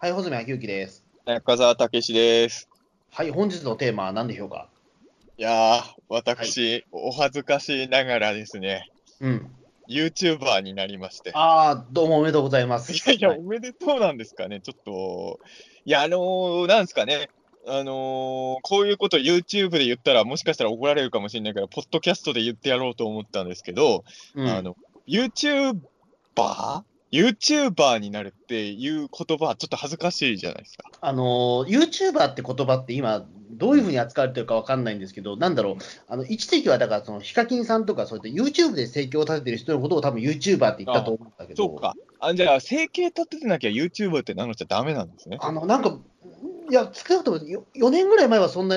はい、穂積昭之です。中澤武史です。はい、本日のテーマは何でしょうか？いやー、私、お恥ずかしながらですね、うん。YouTuber になりまして。ああ、どうもおめでとうございます。いやいや、はいおめでとうなんですかね、ちょっと。いや、あのー、なんですかね。あのー、こういうこと YouTube で言ったら、もしかしたら怒られるかもしれないから、ポッドキャストで言ってやろうと思ったんですけど、うんあの、YouTuber?YouTuber になるっていう言葉はちょっと恥ずかしいじゃないですか。あのー、YouTuber って言葉って今、どういうふうに扱われてるかわかんないんですけど、なんだろう、あの一時期はだから、そのヒカキンさんとか、そうやって YouTube で生計を立ててる人のことを多分 YouTuber って言ったと思うんだけど、そうか。あじゃあ、生計立ててなきゃ YouTuber って名乗っちゃダメなんですね。あのなんか、いや、少なくともよ4年ぐらい前はそんな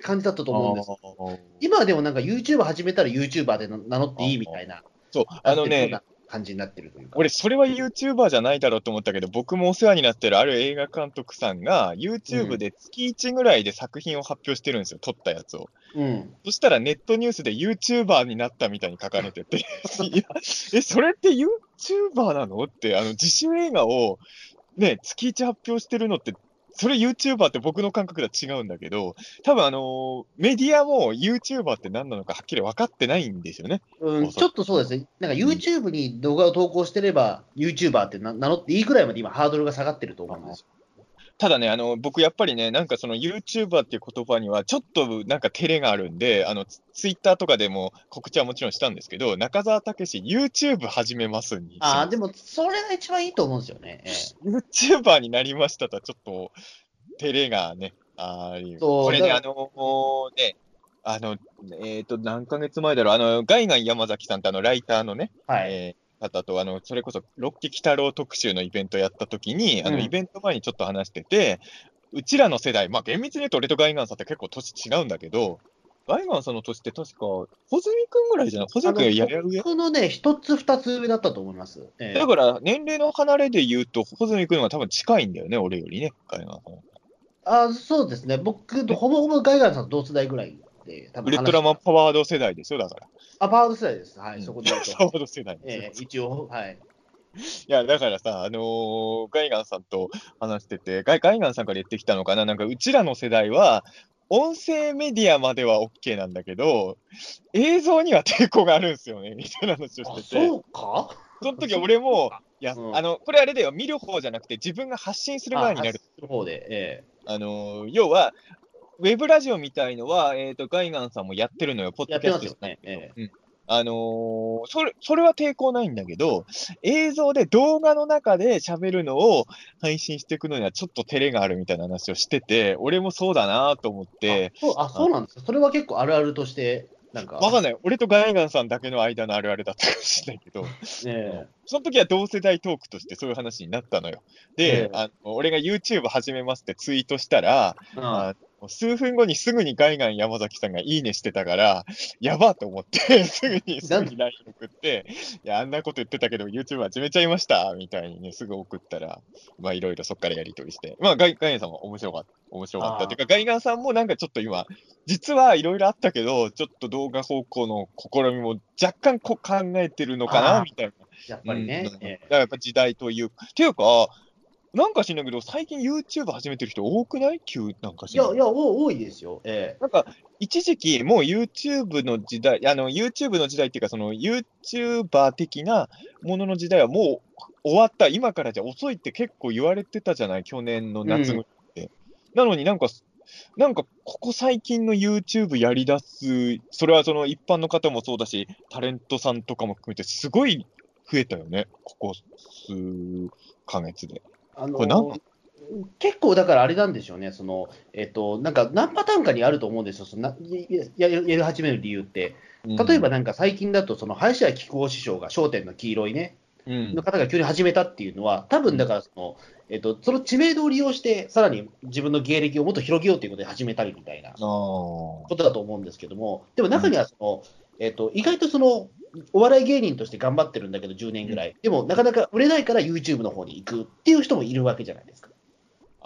感じだったと思うんです。今はでもなんか YouTube 始めたら YouTuber で名乗っていいみたいな、そう、あのね、感じになってるというか。俺、それは YouTuber じゃないだろうと思ったけど、僕もお世話になってるある映画監督さんが、YouTube で月1ぐらいで作品を発表してるんですよ、撮ったやつを。うん。そしたらネットニュースで YouTuber になったみたいに書かれてて、いや、え、それって YouTuber なの？って、あの、自主映画をね、月1発表してるのって、それ YouTuber って僕の感覚では違うんだけど、多分あのーメディアも YouTuber って何なのかはっきり分かってないんですよね。うん、ちょっとそうですね、なんか YouTube に動画を投稿してれば、YouTuber ってな名乗っていいくらいまで今、ハードルが下がってると思うんですよ。ただね、あの、僕やっぱりね、なんかその YouTuber っていう言葉にはちょっとなんか照れがあるんで、あの、ツツイッターとかでも告知はもちろんしたんですけど、中澤武史 YouTube 始めますに。ああ、でも、それが一番いいと思うんですよね。ええ YouTuber になりましたとはちょっと照れがね、ありこれね、だあのね、あの、えっ、と、何ヶ月前だろう、あの、ガイガン山崎さんってあの、ライターのね、はい。えー方と、あの、それこそ、六木太郎特集のイベントやった時に、あの、うんイベント前にちょっと話してて、うちらの世代、まあ、厳密に言うと俺とガイガンさんって結構年違うんだけど、ガイガンさんの年って確か、穂積君ぐらいじゃない？穂積君やや上？僕のね、一つ二つ上だったと思います。ええ。だから、年齢の離れで言うと、穂積君が多分近いんだよね、俺よりね、ガイガンさん。あそうですね、僕とほぼほぼガイガンさんと同世代ぐらいで、多ウ分ルトラマンパワード世代でしょ、だから。あ、パワード世代です。はい、うんそこでパワと。ード世代ですよええ一応、はい。いや、だからさ、あのーガイガンさんと話してて、ガイガイガンさんから言ってきたのかな、なんかうちらの世代は、音声メディアまでは OK なんだけど、映像には抵抗があるんですよね、みたいな話をあ、してて。そうか？その時俺も、いや、うんあの、これあれだよ、見る方じゃなくて、自分が発信する側になる。あ。方で、えあのー要は、ウェブラジオみたいのは、えっ、と、ガイガンさんもやってるのよ、ポッドキャスト。ってますよね。ええ。あのーそれ、それは抵抗ないんだけど、映像で動画の中で喋るのを配信していくのにはちょっと照れがあるみたいな話をしてて、俺もそうだなと思って、あそうあ、そうなんですか？それは結構あるあるとして、なんか、わかんない。俺とガイガンさんだけの間のあるあるだったかもしれないけど、え。その時は同世代トークとしてそういう話になったのよ。で、ええ。あの俺が YouTube 始めますってツイートしたら、えうん。あ数分後にすぐにガイガン山崎さんがいいねしてたから、やばと思って、すぐに、すぐに LINE 送って、いや、あんなこと言ってたけど、YouTube 始めちゃいましたみたいにね、すぐ送ったら、まあ、いろいろそっからやり取りして、まあ、ガイガンさんも面白かった。面白かった。あーていうか、ガイガンさんもなんかちょっと今、実はいろいろあったけど、ちょっと動画方向の試みも若干こ考えてるのかなみたいな。やっぱりねうん。だえからやっぱ時代という。っていうか、なんか知んないけど、最近 YouTube 始めてる人多くない？急なんかえいや、知んないいや、お多いですよ。えなんか、一時期、もう YouTube の時代、あの、YouTube の時代っていうか、その YouTuber 的なものの時代はもう終わった、今からじゃ遅いって結構言われてたじゃない、去年の夏ぐらいって。なのになんか、なんか、ここ最近の YouTube やりだす、それはその一般の方もそうだし、タレントさんとかも含めて、すごい増えたよね、ここ数ヶ月で。えあのこれなんな結構だからあれなんでしょうね、そのえっと、なんか何パターンかにあると思うんですよ、そのなやややり始める理由って。例えばなんか最近だと、その林家木久扇師匠が笑点の黄色いね、うん。の方が急に始めたっていうのは、多分だからその、えっと、その知名度を利用して、さらに自分の芸歴をもっと広げようということで始めたりみたいなことだと思うんですけども、でも中にはその、えっと、意外とその、お笑い芸人として頑張ってるんだけど、10年ぐらい、でもなかなか売れないから YouTube の方に行くっていう人もいるわけじゃないですか。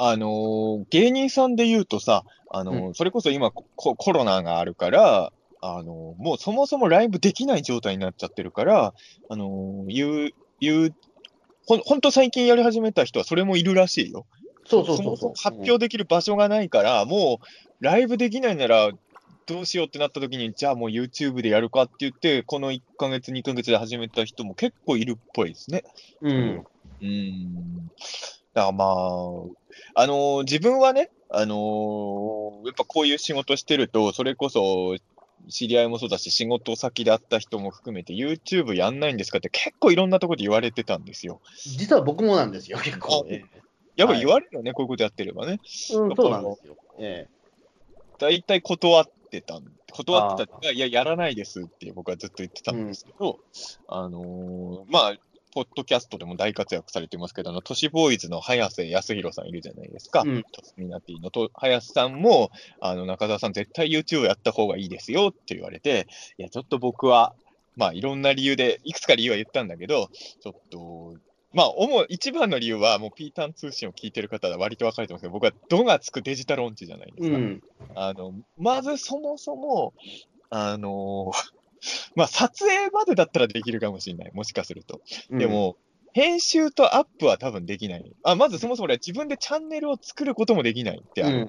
あのー芸人さんで言うとさ、あのーそれこそ今コ、コロナがあるから、あのーもうそもそもライブできない状態になっちゃってるから、あのー、ゆう、ゆう、ほん、本当最近やり始めた人はそれもいるらしいよ。そうそうそうそうもそも発表できる場所がないから、もうライブできないならどうしようってなった時に、じゃあもう YouTube でやるかって言って、この1ヶ月、2ヶ月で始めた人も結構いるっぽいですね。うん。うん。だからまあ、あのー自分はね、あのーやっぱこういう仕事してると、それこそ、知り合いもそうだし、仕事先で会った人も含めて、YouTube やんないんですかって結構いろんなところで言われてたんですよ。実は僕もなんですよ、結構。やっぱ言われるよね、こういうことやってればね。えうん、そうなんですよ。え大体断ってたん、断ってたっていや、やらないですって僕はずっと言ってたんですけど、あのーまあ、ポッドキャストでも大活躍されてますけど、あの、都市ボーイズの早瀬康弘さんいるじゃないですか。うんトスミナティのと早瀬さんも、あの、中澤さん絶対 YouTube やった方がいいですよって言われて、いや、ちょっと僕は、まあ、いろんな理由で、いくつか理由は言ったんだけど、ちょっと、まあ、主、一番の理由は、もう、ピータン通信を聞いてる方は割と分かれてますけど、僕は、ドがつくデジタル音痴じゃないですか。えうん。あの、まずそもそも、あのまあ、撮影までだったらできるかもしれない。もしかすると。でも、編集とアップは多分できない。あ、まずそもそも俺は自分でチャンネルを作ることもできないってうん、ある。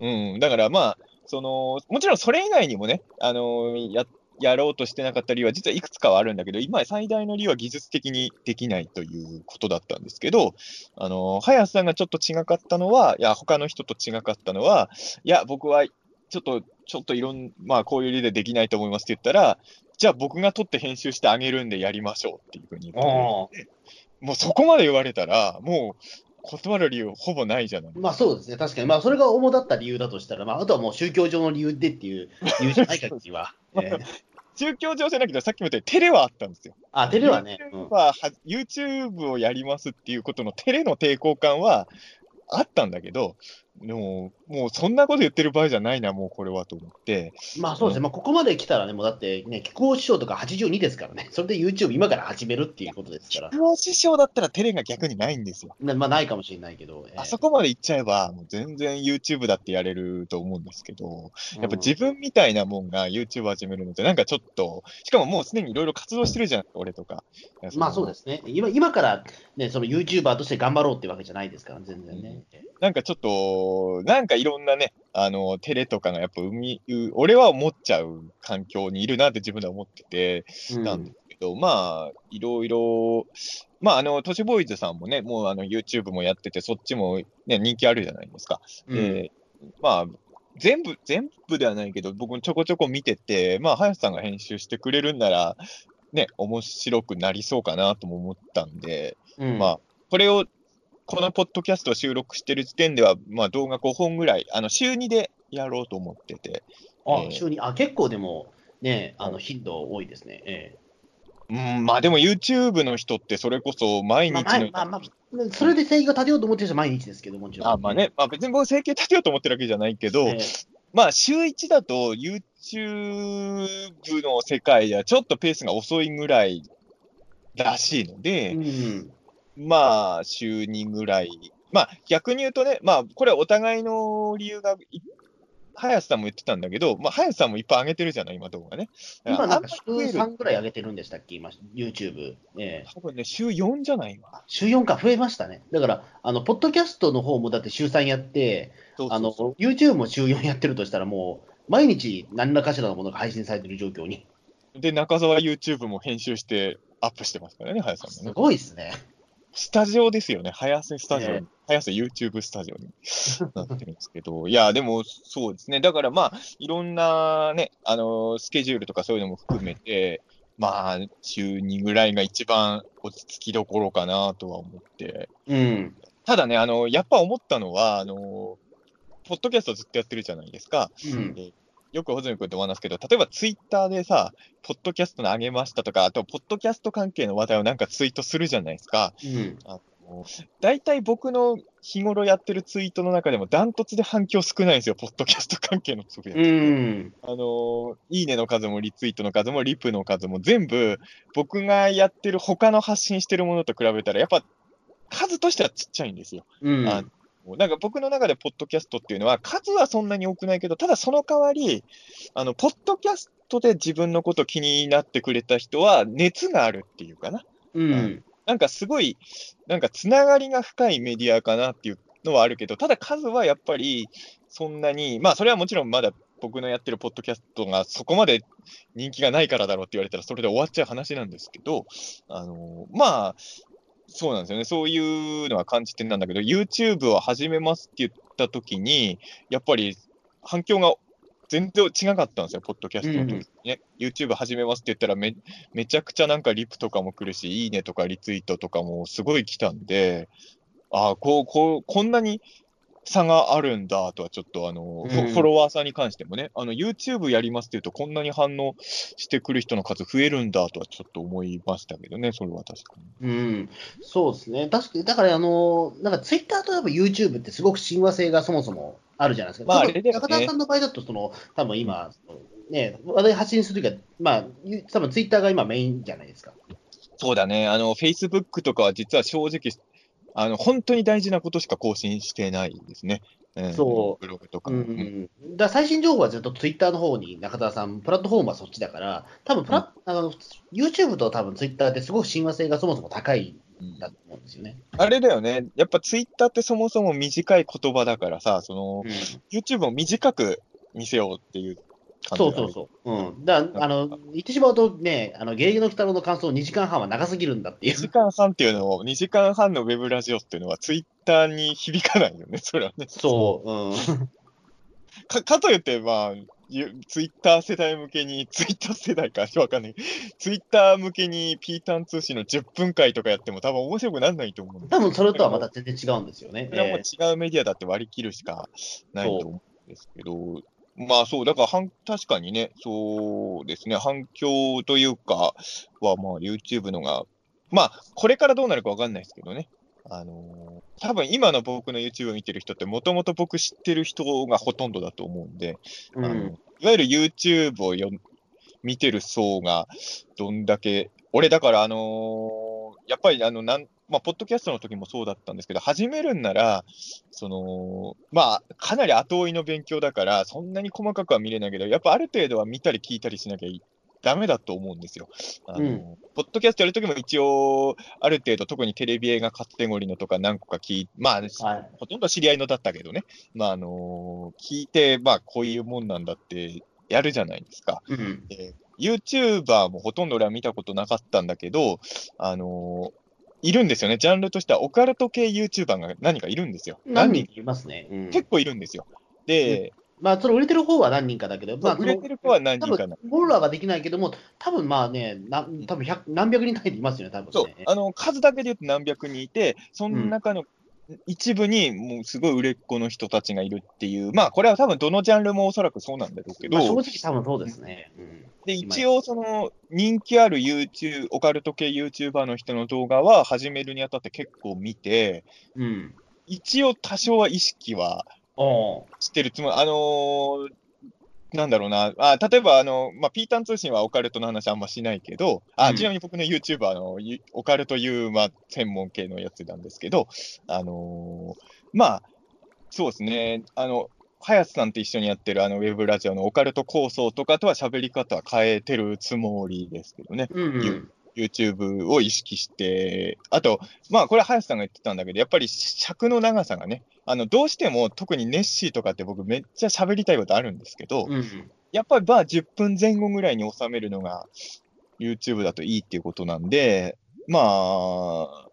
うん。だからまあ、その、もちろんそれ以外にもね、あのや、やろうとしてなかった理由は実はいくつかはあるんだけど、今最大の理由は技術的にできないということだったんですけど、あの、林さんがちょっと違かったのは、いや、他の人と違かったのは、いや、僕はちょっと、ちょっといろん、まあ、こういう理由でできないと思いますって言ったら、じゃあ僕が撮って編集してあげるんでやりましょうっていうふうに言ってもうそこまで言われたら、もう断る理由ほぼないじゃないあ。まあそうですね、確かに。まあそれが主だった理由だとしたら、まああとはもう宗教上の理由でっていう理由じゃない限りは。ええ宗教上じゃなくて、さっきも言ったようにテレはあったんですよ。あ、テレはね。うん YouTube はは YouTube をやりますっていうことのテレの抵抗感はあったんだけど、でも、もうそんなこと言ってる場合じゃないな、もうこれはと思って、まあそうですね、まあ、ここまで来たらね、もうだってね、気候師匠とか82ですからね、それで YouTube 今から始めるっていうことですから、プロ師匠だったらテレが逆にないんですよ。ねまあないかもしれないけど、ええ。あそこまで行っちゃえば、もう全然 YouTube だってやれると思うんですけど、やっぱ自分みたいなもんが YouTube 始めるのって、なんかちょっと、しかももうすでにいろいろ活動してるじゃん、俺とか。まあそうですね、今今から、ね、その YouTuber として頑張ろうってわけじゃないですから、全然ね。なんかちょっと、なんかいろんなね、あの、テレとかがやっぱ生み、う俺は思っちゃう環境にいるなって自分では思ってて、うん。なんですけど、まあ、いろいろ、まあ、あの、都市ボーイズさんもね、もうあの、YouTube もやってて、そっちもね、人気あるじゃないですか。うん。で、まあ、全部、全部ではないけど、僕もちょこちょこ見てて、まあ、林さんが編集してくれるんなら、ね、面白くなりそうかなとも思ったんで、うん。まあ、これを、このポッドキャストを収録してる時点では、まあ、動画5本ぐらい、あの、週2でやろうと思ってて、あえー週にあ結構でも、ね、あの頻度多いですね。えうん、まあでも YouTube の人ってそれこそ毎日の、まあまあまあ、それで正義が立てようと思ってる人は毎日ですけど、もちろん。あまあね、まあ別に僕整形立てようと思ってるわけじゃないけど、ええ。まあ週1だと YouTube の世界ではちょっとペースが遅いぐらいらしいので、うんまあ週2ぐらい。まあ逆に言うとね、まあこれはお互いの理由がい、林さんも言ってたんだけど、まあ林さんもいっぱい上げてるじゃない、今動画ね。今なんか週あんまり増える3ぐらい上げてるんでしたっけ、今、YouTube。ええ多分ね、週4じゃない今。週4か増えましたね。だから、あの、ポッドキャストの方もだって週3やって、そうあの YouTube も週4やってるとしたら、もう、毎日何らかしらのものが配信されてる状況に。で、中澤 YouTube も編集してアップしてますからね、林さんすもね。ごいですね。スタジオですよね。早瀬スタジオに、ええ早瀬 YouTube スタジオになってるんですけど、いや、でもそうですね。だからまあ、いろんなね、あのスケジュールとかそういうのも含めて、まあ、週2ぐらいが一番落ち着きどころかなとは思って。うん。ただね、あの、やっぱ思ったのは、あの、ポッドキャストずっとやってるじゃないですか。うん。でよく穂積君とお話すけど、例えばツイッターでさ、ポッドキャストの上げましたとか、あと、ポッドキャスト関係の話題をなんかツイートするじゃないですか。うん。大体僕の日頃やってるツイートの中でもダントツで反響少ないんですよ、ポッドキャスト関係のつぶやき。うん。あのーいいねの数もリツイートの数もリプの数も全部僕がやってる他の発信してるものと比べたらやっぱ数としてはちっちゃいんですよ。うん。あなんか僕の中でポッドキャストっていうのは数はそんなに多くないけど、ただその代わり、あの、ポッドキャストで自分のこと気になってくれた人は熱があるっていうかな。うん。なんかすごい、なんかつながりが深いメディアかなっていうのはあるけど、ただ数はやっぱりそんなに、まあそれはもちろんまだ僕のやってるポッドキャストがそこまで人気がないからだろうって言われたらそれで終わっちゃう話なんですけど、あのまあ、そうなんですよね。そういうのは感じてなんだけど、YouTube を始めますって言った時に、やっぱり反響が全然違かったんですよ、ポッドキャストの時にね。YouTube 始めますって言ったらめ、めちゃくちゃなんかリプとかも来るし、いいねとかリツイートとかもすごい来たんで、ああ、こう、こう、こんなに差があるんだとはちょっとあの、うんフォロワーさんに関してもね、あの YouTube やりますって言うと、こんなに反応してくる人の数増えるんだとはちょっと思いましたけどね、それは確かに。うん、そうですね。確かに、だから、あの、なんかツイッターとやっぱ YouTube ってすごく親和性がそもそもあるじゃないですか。まああれだよね中田さんの場合だと、その、多分今、ね、話題発信するときは、まあ、ゆ多分ツイッターが今メインじゃないですか。そうだね、あの、Facebook とかは実は正直、あの、本当に大事なことしか更新してないですね。うんそうブログとかうも。ん。だから最新情報はずっとツイッターの方に中田さん、プラットフォームはそっちだから、多分プラ、あの YouTube と多分ツイッターってすごく親和性がそもそも高いんだと思うんですよね。あれだよね。やっぱツイッターってそもそも短い言葉だからさ、その、うん YouTube を短く見せようっていうそうそうそう。うん。だから、あの、言ってしまうとね、あの、ゲゲゲの鬼太郎の感想2時間半は長すぎるんだってい2時う。間半っていうのを、2時間半のウェブラジオっていうのはツイッターに響かないよね、それはね。そう。うん。かかといって、まあ、ゆツイッター世代向けに、ツイッター世代かわかんない。ツイッター向けにピータン通信の10分回とかやっても多分面白くならないと思う多分それとはまた全然違うんですよね。それはもうえ違うメディアだって割り切るしかないと思うんですけど、まあそう、だから反確かにね、そうですね、反響というかは、まあ YouTube のが、まあこれからどうなるかわかんないですけどね、あのー多分今の僕の YouTube 見てる人って、もともと僕知ってる人がほとんどだと思うんで、うん。あのいわゆる YouTube をよ見てる層がどんだけ、俺だから、あのーやっぱりあのなん、まあ、ポッドキャストの時もそうだったんですけど、始めるんなら、その、まあ、かなり後追いの勉強だから、そんなに細かくは見れないけど、やっぱある程度は見たり聞いたりしなきゃいダメだと思うんですよ。あのうんポッドキャストやるときも一応、ある程度、特にテレビ映画カテゴリーのとか何個か聞いまあ、はいほとんど知り合いのだったけどね、まあ、あの聞いて、まあ、こういうもんなんだってやるじゃないですか。うん。で YouTuber もほとんど俺は見たことなかったんだけど、あのいるんですよね。ジャンルとしてはオカルト系 YouTuber が何かいるんですよ。何人いますね。うん、結構いるんですよ。で、まあ、その売れてる方は何人かだけど、まあ、売れてる子は何多人かな分。フォロワーができないけども、多分まあね、な多分100何百人単位でいますよね、多分そうね。あの数だけで言うと何百人いて、その中の一部にもうすごい売れっ子の人たちがいるっていう、まあこれは多分どのジャンルもおそらくそうなんだろうけど、まあ、正直多分そうですね。うん。で一応、その人気ある YouTube、オカルト系 YouTuber の人の動画は始めるにあたって結構見て、うん。一応多少は意識はしてるつもり、あのーなんだろうな、あ例えば、あのまあ、ピータン通信はオカルトの話あんましないけど、あうんちなみに僕の YouTube はあのゆオカルトユーマ専門系のやつなんですけど、あのーまあ、そうですね、あの、林さんと一緒にやってるあのウェブラジオのオカルト構想とかとは喋り方は変えてるつもりですけどね。うんうん。YouTube を意識して、あと、まあ、これは林さんが言ってたんだけど、やっぱり尺の長さがね、あの、どうしても特にネッシーとかって僕めっちゃ喋りたいことあるんですけど、うんやっぱりまあ10分前後ぐらいに収めるのが YouTube だといいっていうことなんで、まあ、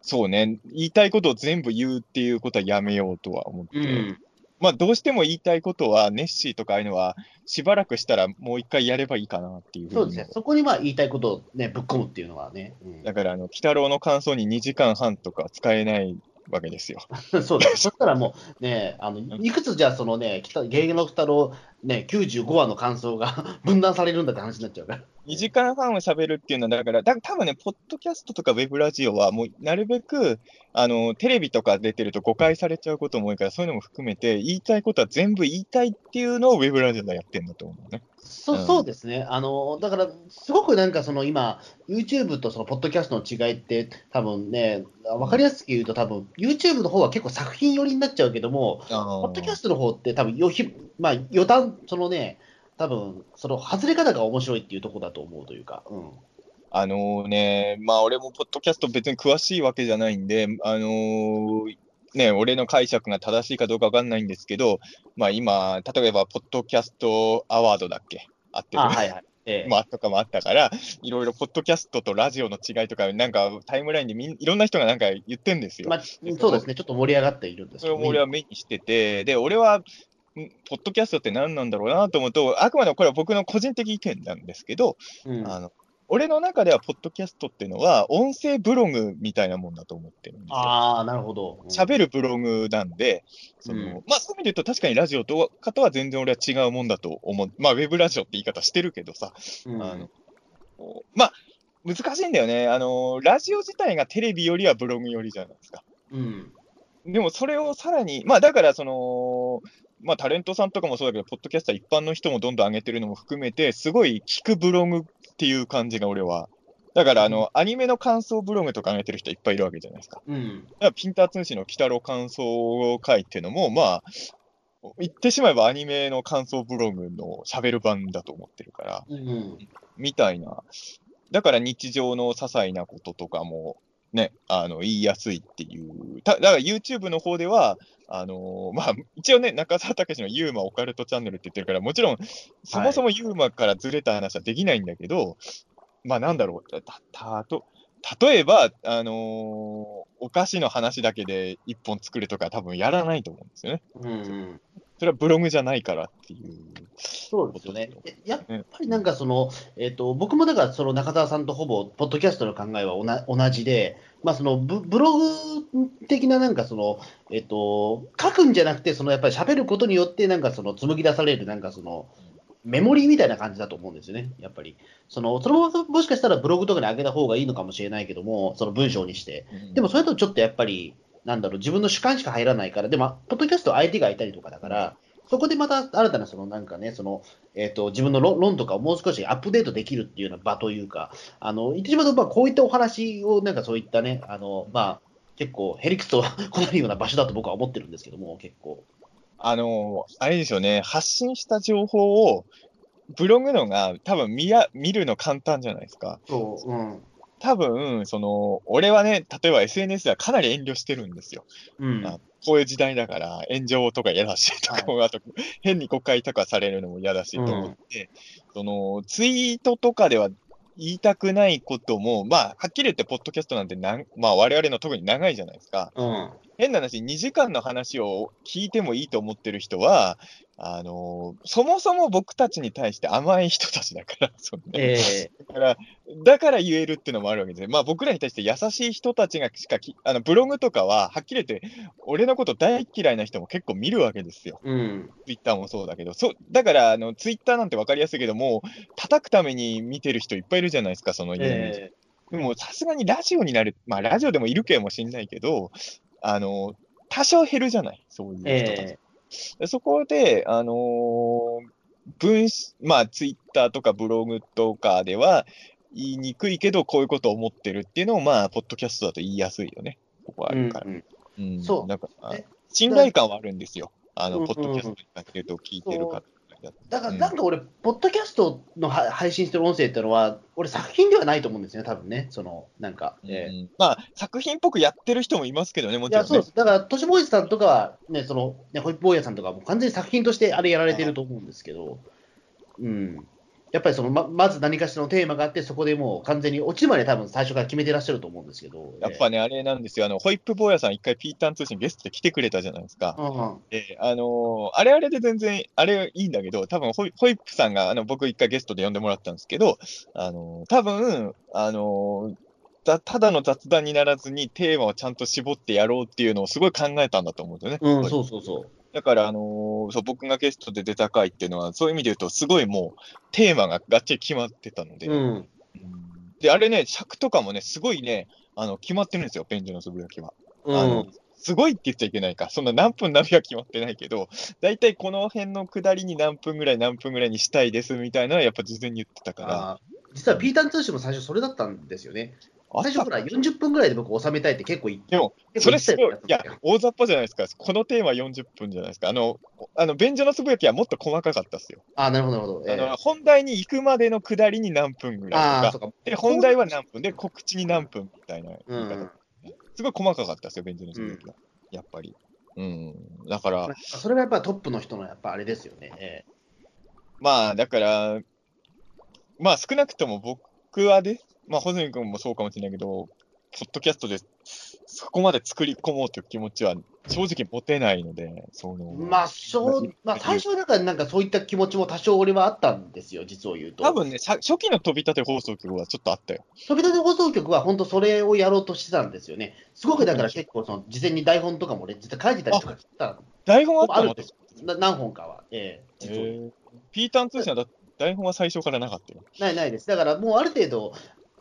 そうね、言いたいことを全部言うっていうことはやめようとは思って、うん。まあどうしても言いたいことは、ネッシーとかああいうのは、しばらくしたらもう一回やればいいかなっていうそううですね。そこにまあ言いたいことをね、ぶっ込むっていうのはね。うんだから、あの、鬼太郎の感想に2時間半とか使えないわけですよ。そうだ。そしたらもうね、あの、いくつじゃあそのね、北ゲゲゲの鬼太郎ね、95話の感想が 分断されるんだって話になっちゃうから。2時間半を喋るっていうのは、だから、だ多分ね、ポッドキャストとかウェブラジオは、もうなるべく、あの、テレビとか出てると誤解されちゃうことも多いから、そういうのも含めて、言いたいことは全部言いたいっていうのをウェブラジオでやってんだと思うね。そうんそうですね。あの、だから、すごくなんかその今、YouTube とそのポッドキャストの違いって、多分ね、わかりやすく言うと、多分 YouTube の方は結構作品寄りになっちゃうけども、ポポッドキャストの方って多分よひ、まあ、余談、そのね、多分その外れ方が面白いっていうところだと思うというか、うん。あのね、まあ俺もポッドキャスト別に詳しいわけじゃないんで、あのーね、俺の解釈が正しいかどうかわかんないんですけど、まあ今、例えば、ポッドキャストアワードだっけ？あってる？あはいはい。ええまあ、とかもあったから、いろいろポッドキャストとラジオの違いとか、なんかタイムラインでみんいろんな人がなんか言ってんですよ。まあ、そうですね、ちょっと盛り上がっているんですそれ。を俺は目にしてて、で、俺は、んポッドキャストって何なんだろうなと思うと、あくまでもこれは僕の個人的意見なんですけど、うんあの俺の中では、ポッドキャストっていうのは、音声ブログみたいなもんだと思ってるんですよ。ああ、なるほど。うん喋るブログなんで、そのうんまあ、そういう意味で言うと、確かにラジオとかとは全然俺は違うもんだと思う。まあ、ウェブラジオって言い方してるけどさ、うんあのまあ、難しいんだよね。あの、ラジオ自体がテレビよりはブログよりじゃないですか。うん。でもそれをさらに、まあだからその、まあタレントさんとかもそうだけど、ポッドキャスター一般の人もどんどん上げてるのも含めて、すごい聞くブログっていう感じが俺は。だからあの、アニメの感想ブログとか上げてる人いっぱいいるわけじゃないですか。うん。だからピンター通信の鬼太郎感想会っていうのも、まあ、言ってしまえばアニメの感想ブログの喋る版だと思ってるから、うん。みたいな。だから日常の些細なこととかもね、あの、言いやすいっていう。ただから YouTube の方では、あのーまあ、一応ね、中澤武のユーマオカルトチャンネルって言ってるから、もちろん、そもそもユーマからずれた話はできないんだけど、まあなんだろう、た、たと、例えば、あのーお菓子の話だけで一本作るとか多分やらないと思うんですよね。うんうん。それはブログじゃないからっていう。そうですよね。ややっぱりなんかその、えっ、と、僕もだからその中澤さんとほぼ、ポッドキャストの考えはおな同じで、まあそのブ、ブログ的ななんかその、えっ、と、書くんじゃなくて、そのやっぱり喋ることによって、なんかその、紡ぎ出される、なんかその、メモリーみたいな感じだと思うんですよね、やっぱり。その、そのままもしかしたらブログとかに上げた方がいいのかもしれないけども、その文章にして。でもそれとちょっとやっぱり、なんだろう、自分の主観しか入らないから、でも、ポッドキャストは相手がいたりとかだから、そこでまた新たな、そのなんかね、その、えっ、と、自分の論論とかをもう少しアップデートできるっていうような場というか、あの、言ってしまうと、まあ、こういったお話を、なんかそういったね、あの、まあ、結構、ヘリクスと 来ないような場所だと僕は思ってるんですけども、結構。あのーあれですよね、発信した情報を、ブログのが多分見や見るの簡単じゃないですか。そう、うん。多分、その、俺はね、例えば SNS ではかなり遠慮してるんですよ。うん。あこういう時代だから、炎上とか嫌だし、とか、あと、変に国会とかされるのも嫌だし、と思って、その、ツイートとかでは言いたくないことも、まあ、はっきり言って、ポッドキャストなんてなん、まあ、我々の特に長いじゃないですか。うん。変な話、2時間の話を聞いてもいいと思ってる人は、あのそもそも僕たちに対して甘い人たちだから、そのねえだから、だから言えるっていうのもあるわけですね。まあ僕らに対して優しい人たちがしかき、あのブログとかは、はっきり言って、俺のこと大嫌いな人も結構見るわけですよ。ー、うん。ツイッターもそうだけど、そうだからあのツイッターなんて分かりやすいけども、叩くために見てる人いっぱいいるじゃないですか、そのえでもさすがにラジオになる、まあラジオでもいるかもしれないけど、あの、多少減るじゃない、そういうー、人たち。えでそこで、あのー文し、まあ、ツイッターとかブログとかでは言いにくいけど、こういうことを思ってるっていうのを、まあ、ポッドキャストだと言いやすいよね。ここはあるから。うんうんうんそうだからえ、信頼感はあるんですよ。あの、ポッドキャストにかけると聞いてる方だから、うんなんか俺、ポッドキャストのは配信してる音声っていうのは、俺、作品ではないと思うんですよね、多分ね、その、なんか。えまあ、作品っぽくやってる人もいますけどね、もちろん、ね。そうです。だから、都市ボーイズさんとかは、ね、その、ね、ホイップ坊やさんとかはもう完全に作品としてあれやられてると思うんですけど、うん。やっぱりそのま、まず何かしらのテーマがあって、そこでもう完全に落ちるまで多分最初から決めてらっしゃると思うんですけど。やっぱね、あれなんですよ。あの、ホイップ坊やさん一回ピーターン通信ゲストで来てくれたじゃないですか。ええうんえあのーあれあれで全然、あれいいんだけど、多分ホイホイップさんが、あの、僕一回ゲストで呼んでもらったんですけど、あのー多分、あのーたただの雑談にならずにテーマをちゃんと絞ってやろうっていうのをすごい考えたんだと思うんですよね。うん、そうそうそう。だから、あのーそう、僕がゲストで出た回っていうのは、そういう意味で言うと、すごいもう、テーマががっちり決まってたので、うん。うんで、あれね、尺とかもね、すごいね、あの、決まってるんですよ、ペンジのつぶやきは。うあのん。すごいって言っちゃいけないか。そんな何分何秒は決まってないけど、大体この辺の下りに何分ぐらい何分ぐらいにしたいですみたいなのはやっぱ事前に言ってたから。実はピーターン通信も最初それだったんですよね。最初ほら40分ぐらいで僕収めたいって結構言ってでも、それすごいいや、大雑把じゃないですか。このテーマ40分じゃないですか。あの、あの便所のつぶやきはもっと細かかったっすよ。あ、なるほど、なるほど。えあのー本題に行くまでの下りに何分ぐらいとか、か。で、本題は何分で、告知に何分みたいなう言い方ん。すごい細かかったですよ、便所のつぶやきは。やっぱり。うん。だから、それがやっぱトップの人のやっぱあれですよね。えまあ、だから、まあ、少なくとも僕はね、まあ、穂積君もそうかもしれないけど、ポッドキャストでそこまで作り込もうという気持ちは正直持てないので、そのーまあ、そう、まあ、最初はだからなんかそういった気持ちも多少俺はあったんですよ、実を言うと。多分ね、さ初期の飛び立て放送局はちょっとあったよ。飛び立て放送局は本当それをやろうとしてたんですよね。すごくだから結構その事前に台本とかも俺実は書いてたりとかしてた台本あったの？あるんですな何本かは。ええ実を言うへーピーターン通信はだ台本は最初からなかったよ。ないないです。だからもうある程度、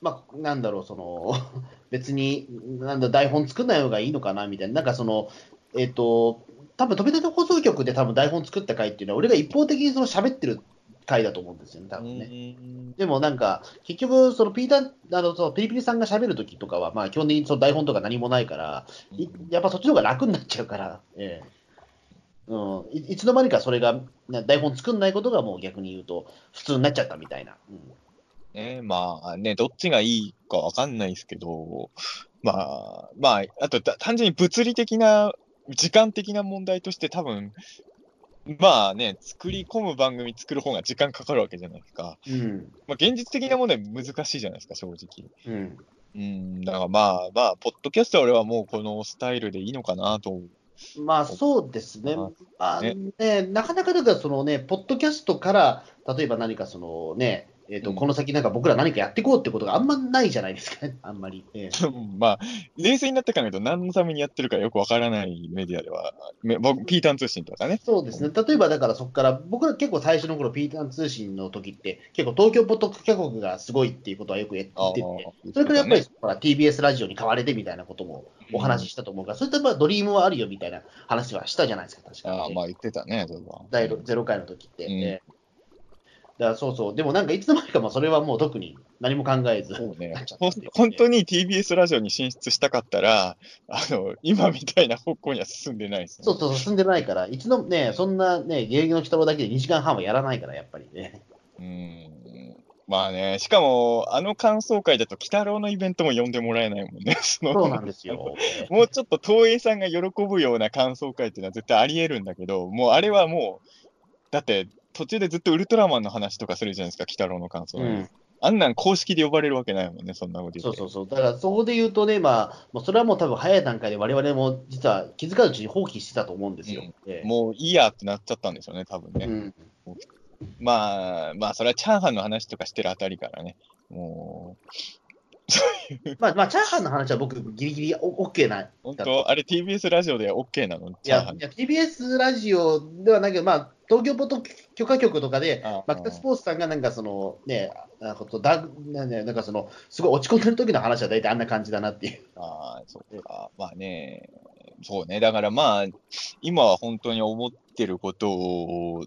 まあ、なんだろう、その、別に、なんだ、台本作んない方がいいのかなみたいな、なんかその、えっ、と、多分飛び立て放送局で多分台本作った回っていうのは、俺が一方的にその喋ってる回だと思うんですよね、多分ね。ね。でもなんか、結局、そのピーター、あのそのピリピリさんが喋るときとかは、まあ、基本的にその台本とか何もないから、いやっぱそっちの方が楽になっちゃうから、ええうん、いいつの間にかそれが、な台本作んないことがもう逆に言うと、普通になっちゃったみたいな。うんね、まあね、どっちがいいかわかんないですけど、まあ、まあ、あとた単純に物理的な、時間的な問題として多分、まあね、作り込む番組作る方が時間かかるわけじゃないですか。うんまあ現実的なものは難しいじゃないですか、正直。うんうん、だからまあまあ、ポッドキャストは俺はもうこのスタイルでいいのかなと。まあそうですね。ままあねね、なかなかだからそのね、ポッドキャストから、例えば何かそのね、えーとうんこの先なんか僕ら何かやっていこうってことがあんまないじゃないですかね、あんまり。ええまあ、冷静になって考えると何のためにやってるかよくわからないメディアでは、ピーターン通信とかね。そうですね。例えばだからそこから、僕ら結構最初の頃、ピーターン通信の時って、結構東京ポッドキャストがすごいっていうことはよく言ってて、それからやっぱり、ほら TBS ラジオに変われてみたいなこともお話ししたと思うから、そういったまあドリームはあるよみたいな話はしたじゃないですか、確かに。ああ、まあ言ってたね、それは。第0回の時って。うんええだそうそう、でもなんかいつの間にかまあそれはもう特に何も考えず、そうね本当に TBS ラジオに進出したかったら、あの今みたいな方向には進んでないですね。そうそう、進んでないから、いつのね、そんなね、芸能鬼太郎だけで2時間半はやらないから、やっぱりね。うんまあね、しかも、あの感想会だと、鬼太郎のイベントも呼んでもらえないもんね。そうなんですよ。もうちょっと東映さんが喜ぶような感想会っていうのは絶対ありえるんだけど、もうあれはもう、だって途中でずっとウルトラマンの話とかするじゃないですか、鬼太郎の感想、うん、あんなん公式で呼ばれるわけないもんね、そんなこと言って。そうそうそう。だからそこで言うとね、まあ、もうそれはもう多分早い段階で我々も実は気づかぬうちに放棄してたと思うんですよ。ええもういいやってなっちゃったんでしょうね、多分ね。うんまあ、まあ、それはチャーハンの話とかしてるあたりからね、もう、まあ、まあ、チャーハンの話は僕、ギリギリオ OK な。本当、あれ TBS ラジオで OK なの？い。やいや TBS ラジオではないけど、まあ、東京ポッド許可局とかで、あマキタスポーツさんがなんかその、ね、なんかだなんねなんかその、すごい落ち込んでる時の話は大体あんな感じだなっていう。ああ、そうか。まあね、そうね。だからまあ、今は本当に思ってることを、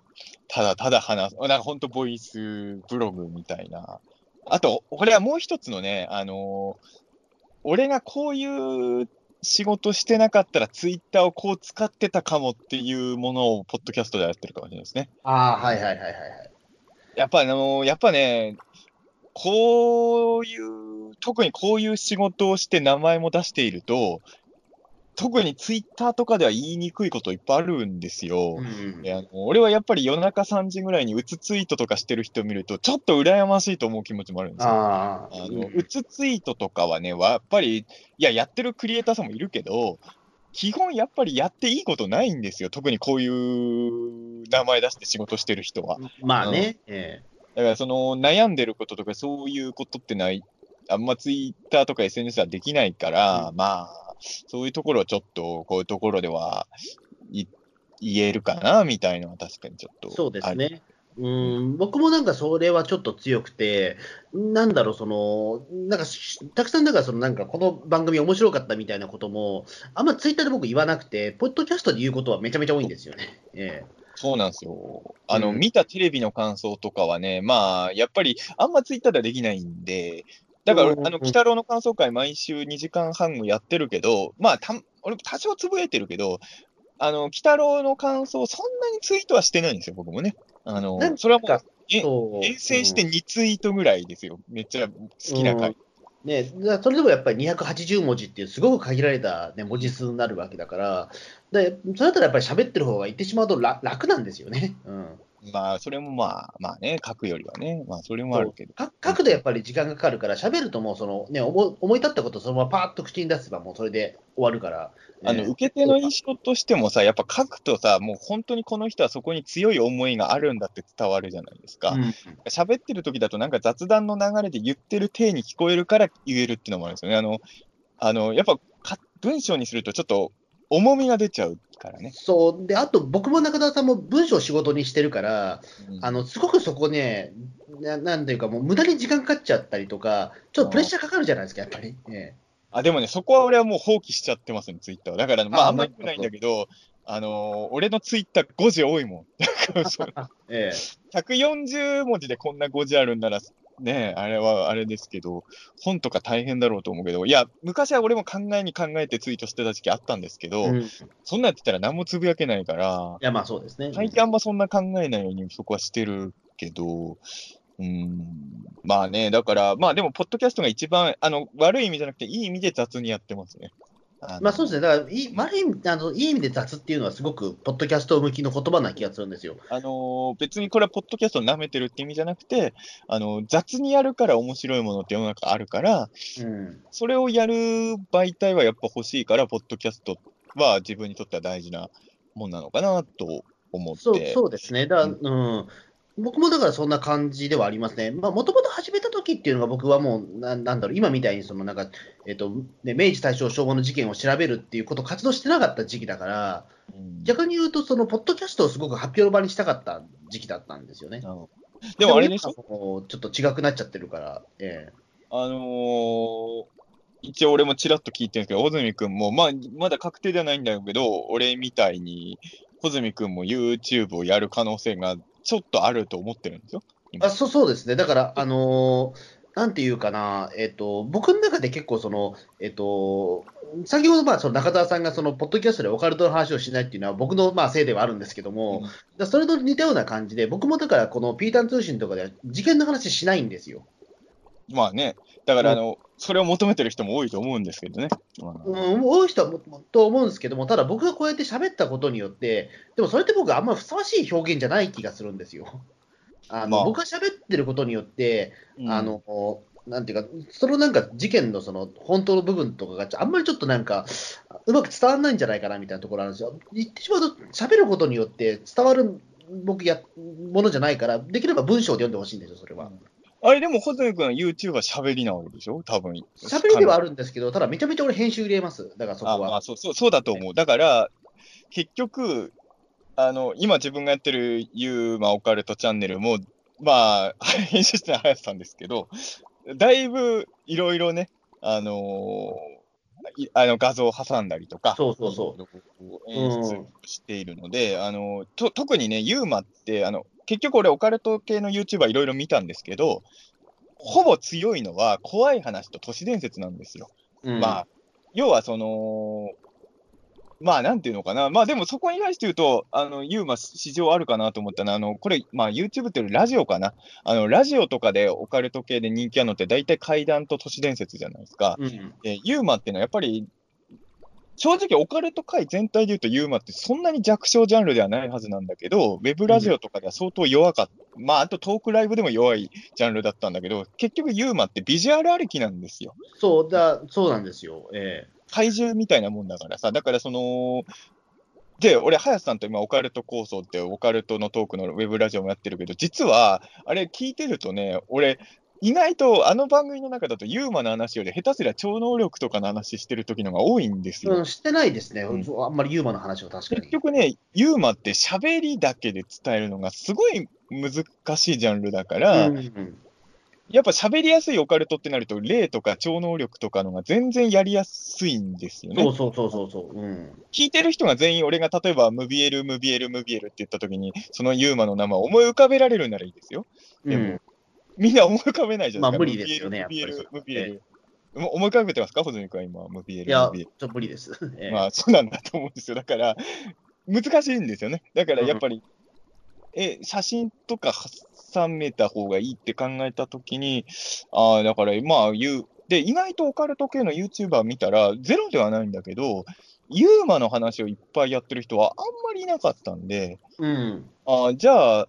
ただただ話す。なんか本当ボイスブログみたいな。あと、これはもう一つのね、あの俺がこういう仕事してなかったら、ツイッターをこう使ってたかもっていうものを、ポッドキャストでやってるかもしれないですね。ああ、はいはいはいはいはい。やっぱあのやっぱね、こういう、特にこういう仕事をして名前も出していると、特にツイッターとかでは言いにくいこといっぱいあるんですよ。うんあの俺はやっぱり夜中3時ぐらいにうつツイートとかしてる人を見ると、ちょっと羨ましいと思う気持ちもあるんですよ。あのうつツイートとかはね、はやっぱり、いや、やってるクリエイターさんもいるけど、基本やっぱりやっていいことないんですよ。特にこういう名前出して仕事してる人は。まあね、えだからその悩んでることとかそういうことってない、あんまツイッターとか SNS はできないから、うんまあ、そういうところをちょっと、こういうところではい言えるかな、みたいなのは確かにちょっと。えそうですね。うん、僕もなんかそれはちょっと強くて、なんだろう、その、なんかしたくさんだから、そのなんかこの番組面白かったみたいなことも、あんまツイッターで僕言わなくて、ポッドキャストで言うことはめちゃめちゃ多いんですよね。えそうなんですよ。あの、うん見たテレビの感想とかはね、まあ、やっぱり、あんまツイッターではできないんで、だから、うんあの、鬼太郎の感想会毎週2時間半もやってるけど、まあ、た俺多少つぶやいてるけど、あの、鬼太郎の感想、そんなにツイートはしてないんですよ、僕もね。あのそれはもう、えそう厳選して2ツイートぐらいですよ。めっちゃ好きな回。ね、だからそれでもやっぱり280文字っていうすごく限られた、ね、文字数になるわけだから、でそれだったらやっぱり喋ってる方が言ってしまうと楽楽なんですよね。うんまあ、それもまあ、まあね、書くよりはね、まあ、それもあるけど。か書くとやっぱり時間がかかるから、喋るともうその、ね、思思い立ったことをそのままパーッと口に出せば、もうそれで終わるから。あの、ね受け手の印象としてもさ、やっぱ書くとさ、もう本当にこの人はそこに強い思いがあるんだって伝わるじゃないですか。うん喋ってる時だとなんか雑談の流れで言ってる体に聞こえるから言えるっていうのもあるんですよね。あの、あのやっぱか文章にするとちょっと重みが出ちゃうからね。そうであと僕も中田さんも文章を仕事にしてるから、うんあのすごくそこね、ななんていうか、もう無駄に時間かかっちゃったりとか、ちょっとプレッシャーかかるじゃないですか、やっぱり。えあ、でもね、そこは俺はもう放棄しちゃってますね、ツイッターは。だから、まあ、ああんまり良くないんだけど、あのー俺のツイッター5字多いもん。ええ140文字でこんな5字あるんなら、ねあれはあれですけど、本とか大変だろうと思うけど、いや、昔は俺も考えに考えてツイートしてた時期あったんですけど、えうんいそんなんやってたら何もつぶやけないから、や、まあそうですね。最近あんまそんな考えないようにそこはしてるけど、うん、まあね、だから、まあでも、ポッドキャストが一番、あの、悪い意味じゃなくて、いい意味で雑にやってますね。まあそうですね、だからいい悪い意味あの、いい意味で雑っていうのは、すごくポッドキャスト向きの言葉な気がするんですよ。あのー別にこれはポッドキャストを舐めてるって意味じゃなくて、あの雑にやるから面白いものって世の中あるから、うん、それをやる媒体はやっぱ欲しいから、ポッドキャストは自分にとっては大事なもんなのかなと思って。そうそうですね、だううん僕もだからそんな感じではありますね。もともと始めた時っていうのが、僕はもう、ななんだろう、今みたいにそのなんか、えっとね、明治、大正、昭和の事件を調べるっていうことを活動してなかった時期だから、うん逆に言うと、そのポッドキャストをすごく発表の場にしたかった時期だったんですよね。でもあれでしょ？ちょっと違くなっちゃってるから、えあのー一応俺もちらっと聞いてるんですけど、穂積君も、まあ、まだ確定ではないんだけど、俺みたいに、穂積君も YouTube をやる可能性がちょっとあると思ってるんですよ。えあそうそうですね、だから、あのーなんていうかな、えっと、僕の中で結構その、えっと、先ほどまあその中澤さんがそのポッドキャストでオカルトの話をしないっていうのは僕のまあせいではあるんですけども、うん。それと似たような感じで、僕もだからこのピータン通信とかでは事件の話しないんですよ。まあね、だからあの、それを求めてる人も多いと思うんですけどね。まあうん、多い人はもと思うんですけども、ただ僕がこうやって喋ったことによって、でもそれって僕はあんまふさわしい表現じゃない気がするんですよ。あのまあ僕が喋ってることによって、うんあの、なんていうか、そのなんか事件のその本当の部分とかがあんまりちょっとなんか、うまく伝わらないんじゃないかなみたいなところあるんですよ。言ってしまうと、喋ることによって伝わる僕やものじゃないから、できれば文章で読んでほしいんですよ、それは。あれでも、穂積君は YouTube は喋りなわけでしょ？多分。喋りではあるんですけど、ただめちゃめちゃ俺編集入れます。だからそこあまは。あそうそうそうだと思う。だから、結局、あの、今自分がやってるユーマオカルトチャンネルも、まあ、編集しては林さんですけど、だいぶいろいろね、あのいあの画像を挟んだりとか、そうそうそう演出しているので、あのと特にね、ユーマって、あの結局俺、オカルト系の YouTuber いろいろ見たんですけど、ほぼ強いのは怖い話と都市伝説なんですよ。うんまあ、要はその、まあ、なんていうのかな、まあでもそこに関して言うと、あの、ユーマ市場あるかなと思ったのは、あの、これ、まあ YouTube っていうラジオかな。あの、ラジオとかでオカルト系で人気あるのって大体怪談と都市伝説じゃないですか。うんで、ユーマっていうのはやっぱり、正直オカルト界全体で言うとユーマってそんなに弱小ジャンルではないはずなんだけど、ウェブラジオとかでは相当弱かった。まあ、あとトークライブでも弱いジャンルだったんだけど、結局ユーマってビジュアルありきなんですよ。そうだ、そうなんですよ。え怪獣みたいなもんだからさ、だからその、で、俺、林さんと今、オカルト構想って、オカルトのトークのウェブラジオもやってるけど、実は、あれ聞いてるとね、俺、意外とあの番組の中だとユーマの話より下手すりゃ超能力とかの話してる時のが多いんですよ。えうん、してないですね、うんあんまりユーマの話は確かに。結局ね、ユーマって喋りだけで伝えるのがすごい難しいジャンルだから、うんうんやっぱ喋りやすいオカルトってなると、霊とか超能力とかのが全然やりやすいんですよね。そうそうそうそうそう、うん。聞いてる人が全員、俺が例えば、ムビエル、ムビエル、ムビエルって言ったときに、そのユーマの名前を思い浮かべられるならいいですよ。でもうんみんな思い浮かべないじゃないですか。まあ無理ですよねやっぱり、ムビエル。も思い浮かべてますか、ホズミ君は今、ムビエル。いや、ちょっと無理です。ええまあ、そうなんだと思うんですよ。だから、難しいんですよね。だから、やっぱり、え、写真とか挟めた方がいいって考えたときに、ああ、だから、まあ、言う。で、意外とオカルト系の YouTuber 見たら、ゼロではないんだけど、ユーマの話をいっぱいやってる人はあんまりいなかったんで、うん。ああ、じゃあ、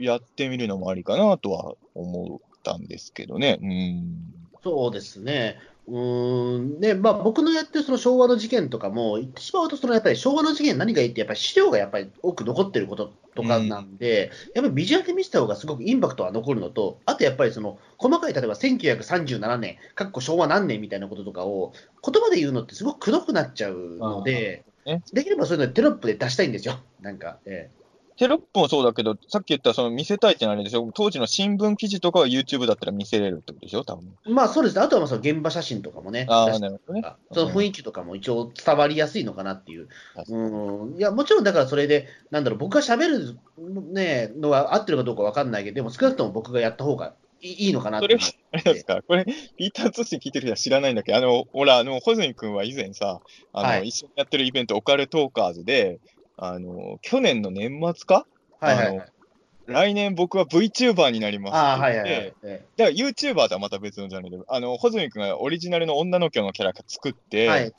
やってみるのもありかなとは思ったんですけどね。うん。そうですね。うーんねまあ、僕のやってるその昭和の事件とかも、言ってしまうと、そのやっぱり昭和の事件、何がいいって、やっぱり資料がやっぱり多く残ってることとかなんで、やっぱりビジュアルで見せた方がすごくインパクトは残るのと、あとやっぱりその細かい、例えば1937年、かっこ昭和何年みたいなこととかを、言葉で言うのってすごくくどくなっちゃうのでできればそういうのテロップで出したいんですよ、なんか。ええテロップもそうだけど、さっき言ったその見せたいってのはあれでしょ、当時の新聞記事とかは YouTube だったら見せれるってことでしょ、多分。まあそうですね、あとはまあその現場写真とかもね、あなるほどね。その雰囲気とかも一応伝わりやすいのかなっていう。うん、いや、もちろんだからそれで、なんだろう、僕が喋る、ね、のは合ってるかどうかわかんないけど、でも少なくとも僕がやった方がいいのかなってそれは、あれですか、これ、ピーター通信聞いてる人は知らないんだけど、あの、ほら、あの、ホズミ君は以前さ、あの、はい。一緒にやってるイベント、オカルトーカーズで、あの、去年の年末か？はいはいはい。来年僕は VTuber になりますってああ、はいはいはい。えだから YouTuber とはまた別のジャンルで、あの、ホズミ君がオリジナルの女の子のキャラクター作って、えはい。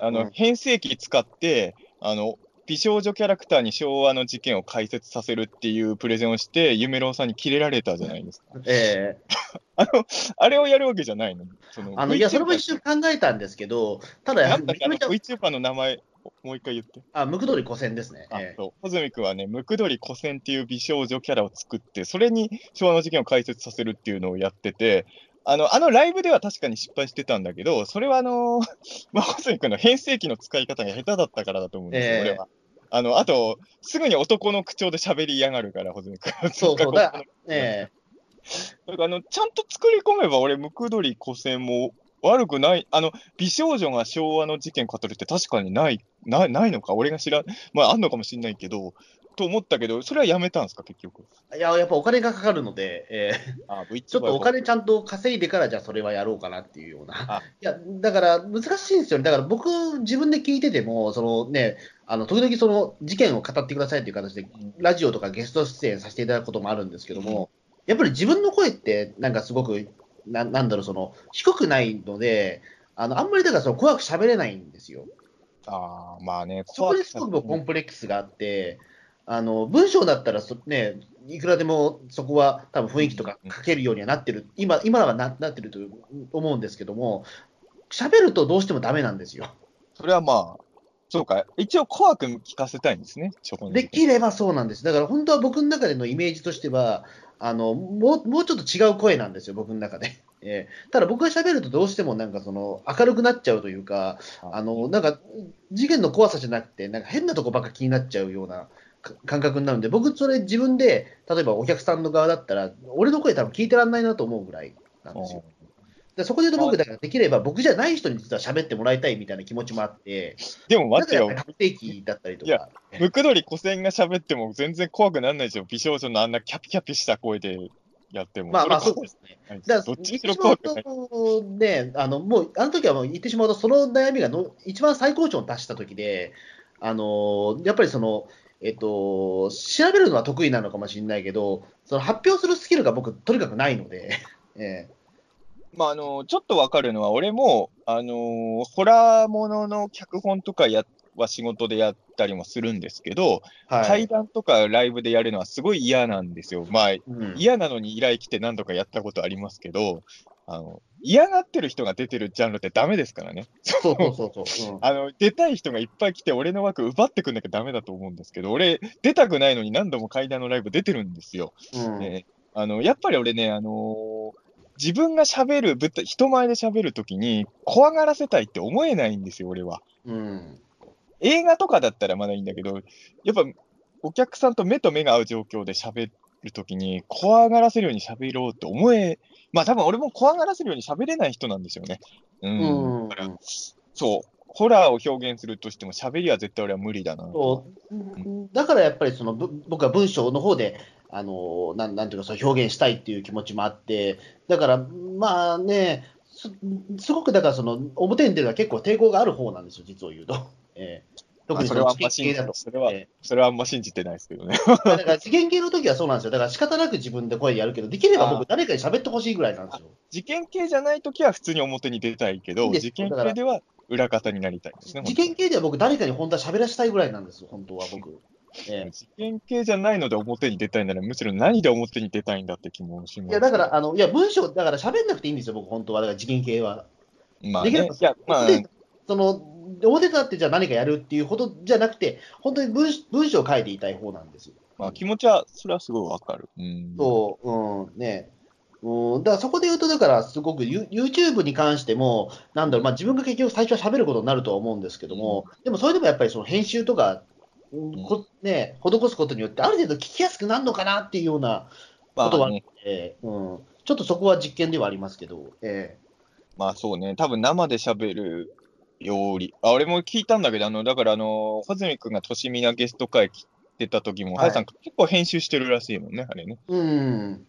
あの、うん変声機使って、あの、美少女キャラクターに昭和の事件を解説させるっていうプレゼンをして、夢郎さんにキレられたじゃないですか。ええ あれをやるわけじゃないの？そのあのいや、それも一瞬考えたんですけど、ただ、なんだっけあのめちゃめちゃ、VTuber の名前、もう一回言って。あ、ムクドリ古戦ですね。あええそう。穂積君はね、ムクドリ古戦っていう美少女キャラを作って、それに昭和の事件を解説させるっていうのをやってて、あの、あのライブでは確かに失敗してたんだけど、それはあの、まあ、穂積君の変声機の使い方が下手だったからだと思うんですよ、ええ俺は。あの、あと、すぐに男の口調で喋りやがるから、穂積君は。そうそう、だ ええだからあの、ちゃんと作り込めば、俺、ムクドリ古戦も悪くない、あの、美少女が昭和の事件語るって確かにない、ないないのか、俺が知らん、まあ、あんのかもしれないけど、と思ったけど、それはやめたんですか、結局。いや、やっぱお金がかかるので、ええあ、ちょっとお金ちゃんと稼いでから、じゃあそれはやろうかなっていうような。あいや、だから難しいんですよね。だから僕、自分で聞いてても、そのね、あの、時々その事件を語ってくださいという形で、ラジオとかゲスト出演させていただくこともあるんですけども、やっぱり自分の声って、なんかすごく、ななんだろう、その、低くないので、あの、あんまりだからその怖く喋れないんですよ。あーまあね、そこですごく僕コンプレックスがあって、あの文章だったらそ、ね、いくらでもそこは多分雰囲気とか書けるようにはなってる、今今はななってると思うんですけども、喋るとどうしてもダメなんですよ。それはまあ、そうか、一応怖く聞かせたいんですね。できればそうなんです。だから本当は僕の中でのイメージとしては、あのもうもうちょっと違う声なんですよ、僕の中で。えーただ僕が喋るとどうしてもなんかその明るくなっちゃうというか、あのなんか事件の怖さじゃなくて、なんか変なとこばっか気になっちゃうようなか感覚になるんで、僕、それ自分で、例えばお客さんの側だったら、俺の声多分聞いてらんないなと思うぐらいなんですよ。でそこで僕、だからできれば僕じゃない人に実は喋ってもらいたいみたいな気持ちもあって、でも待ってよ不定期だったりといやか。ムクドリ古戦が喋っても全然怖くならないですよ。美少女のあんなキャピキャピした声でやっても。まあまあそうですね。怖いだどっちにしろ怖くない。と、ね、あの、もう、あの時はもう言ってしまうと、その悩みがの一番最高潮に達した時で、あの、やっぱりその、えっと、調べるのは得意なのかもしれないけど、その発表するスキルが僕、とにかくないので、えまあ、あの、ちょっとわかるのは、俺も、あの、ホラーものの脚本とかやは仕事でやったりもするんですけど、えはい。対談とかライブでやるのはすごい嫌なんですよ。まあ、うん嫌なのに依頼来て何度かやったことありますけど、あの、嫌がってる人が出てるジャンルってダメですからね。そうそうそう あの、出たい人がいっぱい来て、俺の枠奪ってくんなきゃダメだと思うんですけど、俺、出たくないのに何度も階段のライブ出てるんですよ。うんねあの、やっぱり俺ね、あのー自分が喋る、舞台人前で喋るときに、怖がらせたいって思えないんですよ、俺は。うん。映画とかだったらまだいいんだけど、やっぱ、お客さんと目と目が合う状況で喋るときに、怖がらせるように喋ろうって思え、まあ多分俺も怖がらせるように喋れない人なんですよね。うん。うんだからそう。ホラーを表現するとしても、喋りは絶対俺は無理だな。そうだからやっぱりそのぶ僕は文章の方であのなんなんていうか、そう表現したいっていう気持ちもあって、だから、まあね、すすごくだからその、表に出るのは結構抵抗がある方なんですよ、実を言うと。えー特にそれはあん事ま信じ。それはえそれはあんま信じてないですけどね。ーだから事件系の時はそうなんですよ。だから仕方なく自分で声でやるけど、できればあ僕、誰かに喋ってほしいぐらいなんですよ。事件系じゃないときは普通に表に出たいけど、事件系では裏方になりたいですね。事件系では僕、誰かに本当は喋らせたいぐらいなんですよ、本当は僕。えー事件系じゃないので表に出たいなら、むしろ何で表に出たいんだって気もします。いや、だから、あの、いや、文章、だから喋んなくていいんですよ、僕、本当は。だから事件系は。まあできれば、ねいや、まあ、でその、表立ってじゃあ何かやるっていうほどじゃなくて、本当に文文章を書いていたい方なんですよ。まあ、気持ちは、それはすごいわかる。うん。そう、うん、ね。うん、だからそこで言うと、だからすごくユ YouTube に関しても、なんだろう、まあ、自分が結局最初は喋ることになるとは思うんですけども、でもそれでもやっぱりその編集とか、うんこね、施すことによって、ある程度聞きやすくなるのかなっていうようなことはあっまあね、て、うん、ちょっとそこは実験ではありますけど、えまあそうね、多分生で喋るより、あ、俺も聞いたんだけど、あの、だからあの、穂積君がとしみなゲスト会来てた時も、はい。はやさん結構編集してるらしいもんね、あれね。うん、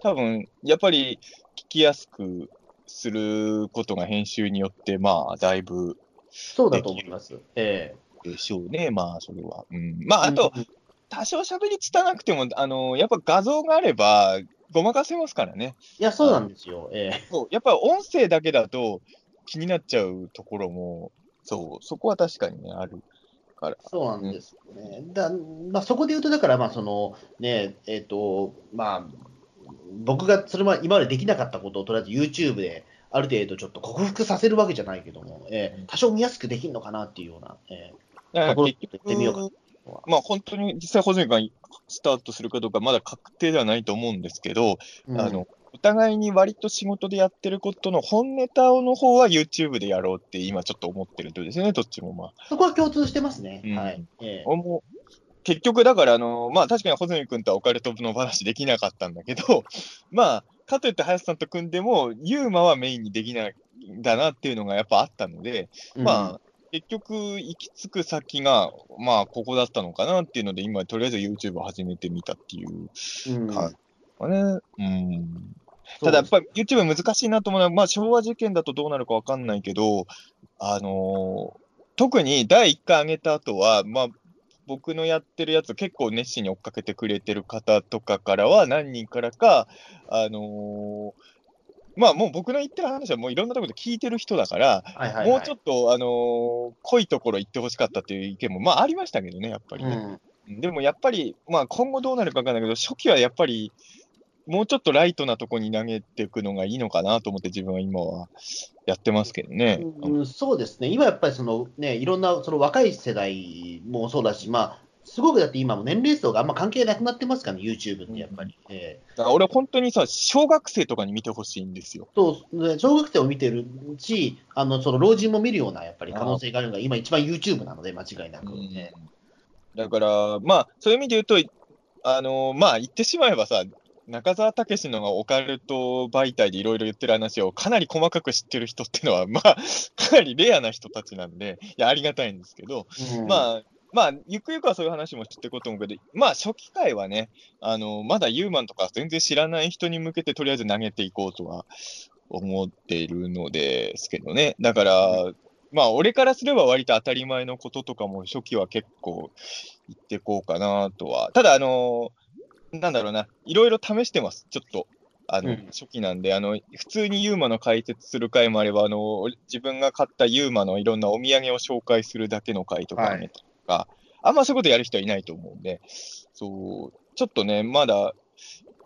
多分、やっぱり聞きやすくすることが編集によって、まあ、だいぶそうだと思います。えでしょうね、まあ、それは。うん。まあ、えあと、うん多少喋りつたなくても、あの、やっぱ画像があれば、ごまかせますからね。いや、そうなんですよ。ええそう、やっぱり音声だけだと気になっちゃうところも、そう、そこは確かにね、あるから。そうなんですよね。だまあ、そこで言うと、だから、まあ、その、ね、えっ、と、まあ、僕がそれまで今までできなかったことを、とりあえず YouTube で、ある程度ちょっと克服させるわけじゃないけども、えー多少見やすくできるのかなっていうような、え結行ってみようか局、まあ本当に実際、保存がスタートするかどうか、まだ確定ではないと思うんですけど、ーあの、お互いに割と仕事でやってることの本ネタの方は YouTube でやろうって今ちょっと思ってるとですね、どっちもまあ。そこは共通してますね。うんはい。え結局、だから、あの、まあ確かに穂積君とはオカルトの話できなかったんだけど、まあ、かといって林さんと組んでも、ユーマはメインにできないんだなっていうのがやっぱあったので、まあ、結局、行き着く先が、まあ、ここだったのかなっていうので、今、とりあえず YouTube を始めてみたっていううん、感じね。うん。ただやっぱり YouTube 難しいなと思うのは、まあ、昭和事件だとどうなるかわかんないけど、あのー特に第1回上げた後は、まあ、僕のやってるやつ結構熱心に追っかけてくれてる方とかからは何人からか、あのーまあもう僕の言ってる話はもういろんなところで聞いてる人だから、はいはいはい、もうちょっと、あのー濃いところ行ってほしかったっていう意見も、まあありましたけどね、やっぱりね。うん、でもやっぱり、まあ今後どうなるかわかんないけど、初期はやっぱり、もうちょっとライトなとこに投げていくのがいいのかなと思って自分は今はやってますけどね。うん、そうですね、今やっぱりその、ね、いろんなその若い世代もそうだし、まあ、すごくだって今も年齢層があんま関係なくなってますからね、YouTube ってやっぱり。えだから俺本当にさ、小学生とかに見てほしいんですよ。ーそうで小学生を見てるし、あのその老人も見るようなやっぱり可能性があるのが、今一番 YouTube なので、間違いなく。ねだから、まあ、そういう意味で言うと、あのまあ言ってしまえばさ、中澤武史のがオカルト媒体でいろいろ言ってる話をかなり細かく知ってる人っていうのは、まあ、かなりレアな人たちなんで、いや、ありがたいんですけど、うんまあ、まあ、ゆくゆくはそういう話も知っていこうと思うけど、まあ、初期回はね、あの、まだユーマンとか全然知らない人に向けてとりあえず投げていこうとは思っているのですけどね。だから、まあ、俺からすれば割と当たり前のこととかも初期は結構言っていこうかなとは。ただ、あの、なんだろうな、いろいろ試してます、ちょっと。あの、うん初期なんで、あの、普通にユーマの解説する回もあれば、あの、自分が買ったユーマのいろんなお土産を紹介するだけの回とかはいか、あんまそういうことやる人はいないと思うんで、そう、ちょっとね、まだ、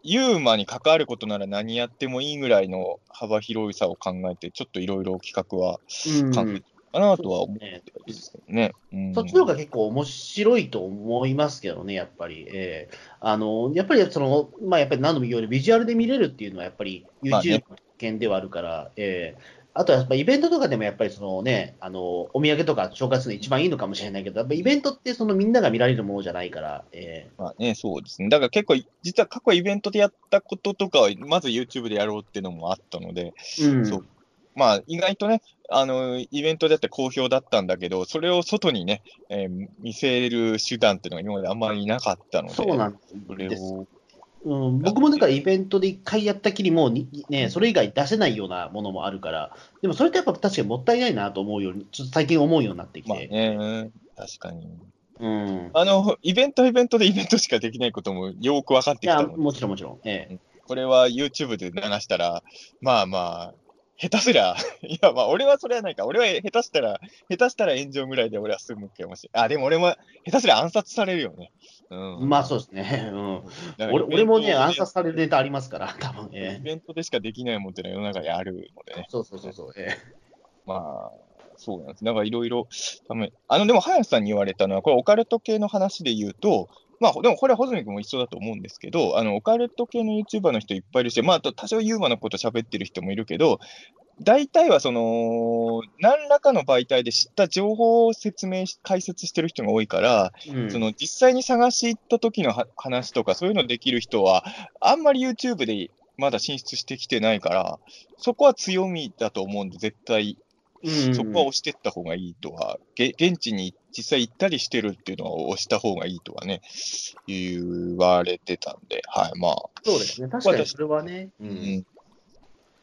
ユーマに関わることなら何やってもいいぐらいの幅広さを考えて、ちょっといろいろ企画はうん。考えてかなとは思ってですけどね。うん。そっちの方が結構面白いと思いますけどね、やっぱり。えーあのやっぱりその、まあ、やっぱり何度も言うように、ビジュアルで見れるっていうのは、やっぱりまあ YouTube ねの件ではあるから、えーあとはやっぱイベントとかでもやっぱりそのね、あのお土産とか紹介するの一番いいのかもしれないけど、やっぱイベントってそのみんなが見られるものじゃないから、えまあね、そうですね。だから結構、実は過去イベントでやったこととかは、まず YouTube でやろうっていうのもあったので、ーうん、そうまあ意外とね、あの、イベントでやって好評だったんだけど、それを外にね、えー見せる手段っていうのが今まであんまりなかったので、そうなんそれです。をうん、僕もだからイベントで一回やったきりもうに、ね、それ以外出せないようなものもあるから、でもそれってやっぱ確かにもったいないなと思うように、ちょっと最近思うようになってきまあて。ね、確かに。うん。あの、イベントイベントでイベントしかできないこともよく分かってきたので、もちろんもちろん。ええ。これは YouTube で流したら、まあまあ、下手すりゃ、いやまあ俺はそれはないか、俺は下手したら、下手したら炎上ぐらいで俺は済むかもしれない。あ、でも俺も下手すりゃ暗殺されるよね。うん。まあそうですね。うん。俺俺もね、暗殺されるネタありますから、多分イええ。ベントでしかできないもんっていうのは世の中にあるのでね。そうそうそうそう。ええ。まあ、そうなんです。だからいろいろ、あの、でも、林さんに言われたのは、これオカルト系の話で言うと、まあ、でもこれは穂積君も一緒だと思うんですけど、あの、オカルト系の YouTuber の人いっぱいいるし、まあ、あと多少ユーモアのこと喋ってる人もいるけど、大体はその、何らかの媒体で知った情報を説明し、解説してる人が多いから、うん。その実際に探し行った時のは話とか、そういうのできる人は、あんまり YouTube でまだ進出してきてないから、そこは強みだと思うんで、絶対うんそこは押してった方がいいとは、げ現地に実際行ったりしてるっていうのは押した方がいいとはね、言われてたんで、はい、まあ、そうですね。確かにそれはね。う。うんん。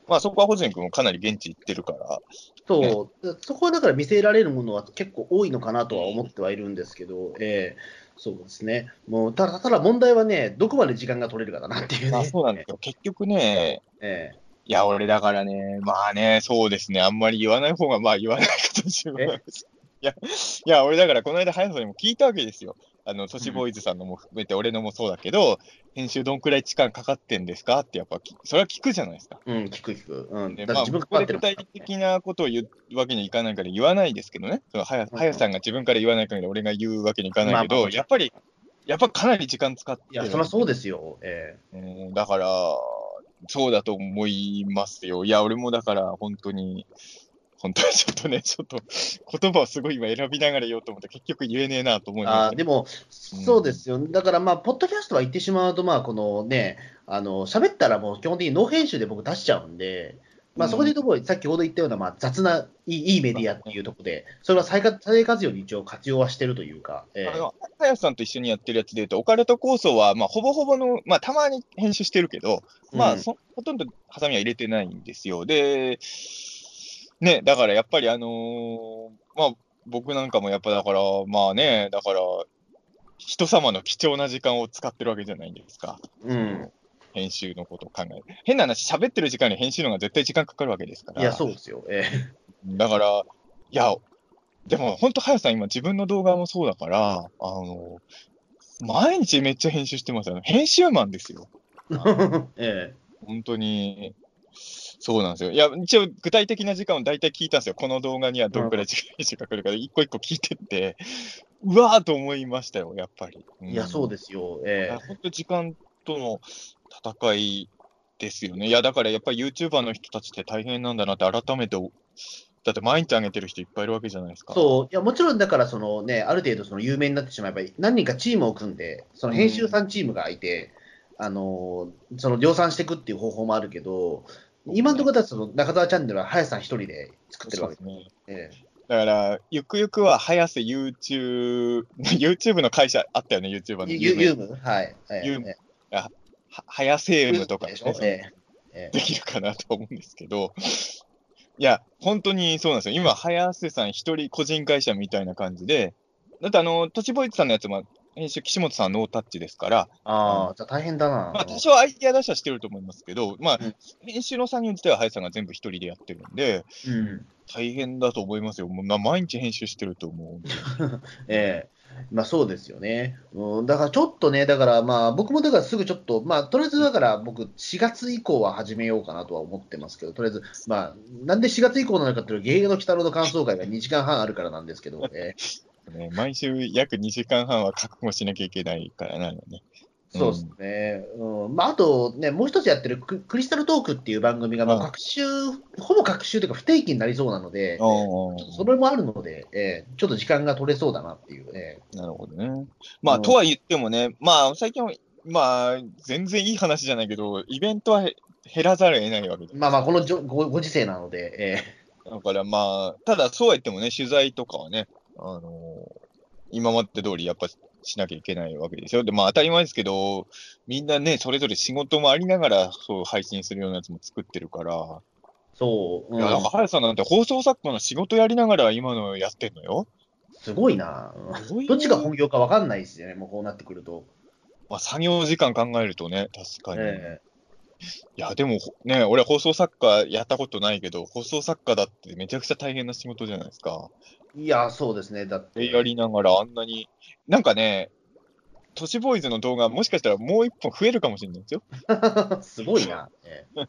まあそこは穂積君もかなり現地行ってるから、そう、そこはだから見せられるものは結構多いのかなとは思ってはいるんですけど、ええそうですね。もう、ただ、ただ問題はね、どこまで時間が取れるかだなっていうね。まあそうなんですよ。結局ね、えいや、俺だからね、まあね、そうですね、あんまり言わない方が、まあ言わない形でもないしいや、いや、俺だからこの間、早さにも聞いたわけですよ。あの、都市ボーイズさんのも含めて、俺のもそうだけど、編集どんくらい時間かかってんですかってやっぱき、それは聞くじゃないですか。えうん、聞く聞く。うん。ねまあ、具体的なことを言うわけにいかないから言わないですけどね。そのはや、はやさんが自分から言わない限り俺が言うわけにいかないけど、まあまあやっぱり、やっぱかなり時間使っていや、るそりゃそうですよ。えうんだから、そうだと思いますよ。いや、俺もだから、本当に、本当にちょっとね、ちょっと、言葉をすごい今選びながら言おうと思って、結局言えねえなと思えいました、あーでも、そうですよ。だからまあ、ポッドキャストは言ってしまうと、まあ、このね、あの、喋ったらもう基本的にノー編集で僕出しちゃうんで、まあ、うんそこで言うところ、さっきほど言ったような、まあ、雑ないいいいメディアっていうところで、それは再活再活用に一応活用はしてるというか、ええあさんと一緒にやってるやつで言うと、オカルト構想は、まあ、ほぼほぼの、まあ、たまに編集してるけど、まあ、うんそほとんどハサミは入れてないんですよ。で、ね、だからやっぱりあのーまあ、僕なんかもやっぱだから、まあね、だから、人様の貴重な時間を使ってるわけじゃないですか。うん。編集のことを考えて。変な話、喋ってる時間に編集の方が絶対時間かかるわけですから。いや、そうですよ。えだから、いや、でも本当、早さん今自分の動画もそうだから、あの、毎日めっちゃ編集してますよね。編集マンですよ。え。え本当に。そうなんですよ。いや、一応具体的な時間を大体聞いたんですよ。この動画にはどんくらい時間かかるか、一個一個聞いてって、うわーと思いましたよ、やっぱり。えいや、そうでですよ。え本当時間との戦いですよね。いや、だからやっぱり YouTuber の人たちって大変なんだなって改めて、だって毎日上げてる人いっぱいいるわけじゃないですか。えそう。いや、もちろんだから、そのね、ある程度その有名になってしまえば、何人かチームを組んで、その編集さんチームがいて、あの、その量産していくっていう方法もあるけど、今のところだとその中澤チャンネルは林さん一人で作ってるわけですね。えだから、ゆくゆくは、早瀬 YouTube、YouTube の会社あったよね、YouTuber のユユーム？はい。ええユーム早瀬えームとかねでしょ？ええええできるかなと思うんですけど、いや、本当にそうなんですよ。今、早瀬さん一人個人会社みたいな感じで、だってあの、都市ボイスさんのやつも、編集、岸本さんノータッチですから、ああ、じゃあ大変だな。まあ、多少アイディア出しはしてると思いますけど、まあうん、編集の作業自体は早瀬さんが全部一人でやってるんで、うん。大変だと思いますよ。もうま毎日編集してると思う。ええまあそうですよね。うん、だからちょっとね、だからまあ僕もだからすぐちょっと、まあとりあえずだから僕4月以降は始めようかなとは思ってますけど、とりあえず、まあなんで4月以降なのかっていうと、芸の鬼太郎の感想会が2時間半あるからなんですけど、ね ね、毎週約2時間半は覚悟しなきゃいけないからなのね。そうですね。うん。まああとね、もう一つやってるククリスタルトークっていう番組がもうはい各週、ほぼ各週というか不定期になりそうなので、それもあるので、ええちょっと時間が取れそうだなっていう、ええなるほどね。まあ、うんとは言ってもね、まあ、最近は、まあ、全然いい話じゃないけど、イベントはへ減らざるを得ないわけで。まあまあこのじょごご時世なので、ええだからまあ、ただそうは言ってもね、取材とかはね、あの今まで通りやっぱしなきゃいけないわけですよ。で、まあ当たり前ですけど、みんなね、それぞれ仕事もありながら、そう配信するようなやつも作ってるから、そう、うんいや、なんか、はやさんなんて放送作家の仕事やりながら今のやってんのよ。すごいな。どっちが本業か分かんないですよね、もうこうなってくると。まあ、作業時間考えるとね、確かに。えいや、でもね、俺放送作家やったことないけど、放送作家だってめちゃくちゃ大変な仕事じゃないですか。えいや、そうですね、だって。でやりながらあんなに、なんかね、都市ボーイズの動画、もしかしたらもう一本増えるかもしれないですよ。すごいな。ええ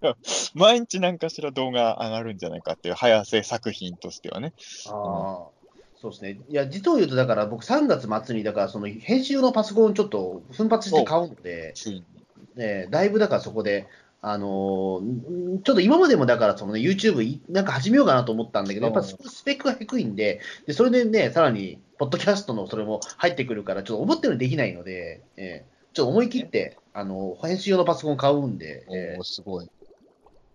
毎日何かしら動画上がるんじゃないかっていう、早瀬作品としてはね。ああ、そうですね。いや、実を言うと、だから僕、3月末に、だから、その編集用のパソコンをちょっと奮発して買うので、ええだいぶだからそこで、あのーんちょっと今までもだから、そのね、YouTube いなんか始めようかなと思ったんだけど、やっぱススペックが低いんで、でそれでね、さらに、ポッドキャストのそれも入ってくるから、ちょっと思ったようにできないので、ええちょっと思い切って、あの編集用のパソコン買うんで、えおーすごい。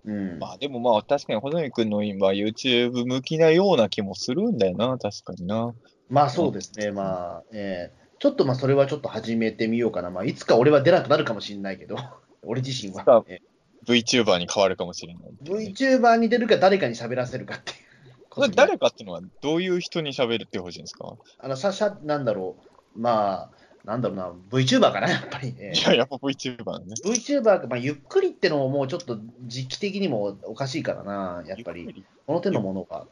えうん。まあでもまあ確かに、細見君の今 YouTube 向きなような気もするんだよな、確かにな。まあそうですね、まあ、ええちょっとまあそれはちょっと始めてみようかな、まあ、いつか俺は出なくなるかもしれないけど、俺自身は。え VTuber に変わるかもしれない。え VTuber に出るか誰かに喋らせるかっていう。これ誰かっていうのはどういう人に喋ってほしいんですか？あの、さ、さ、なんだろう、まあ、なんだろうな、VTuber かな、やっぱりねい。や、やっぱ VTuber ね。VTuber、まあ、ゆっくりってのももうちょっと時期的にもおかしいからな、やっぱり？この手のものが。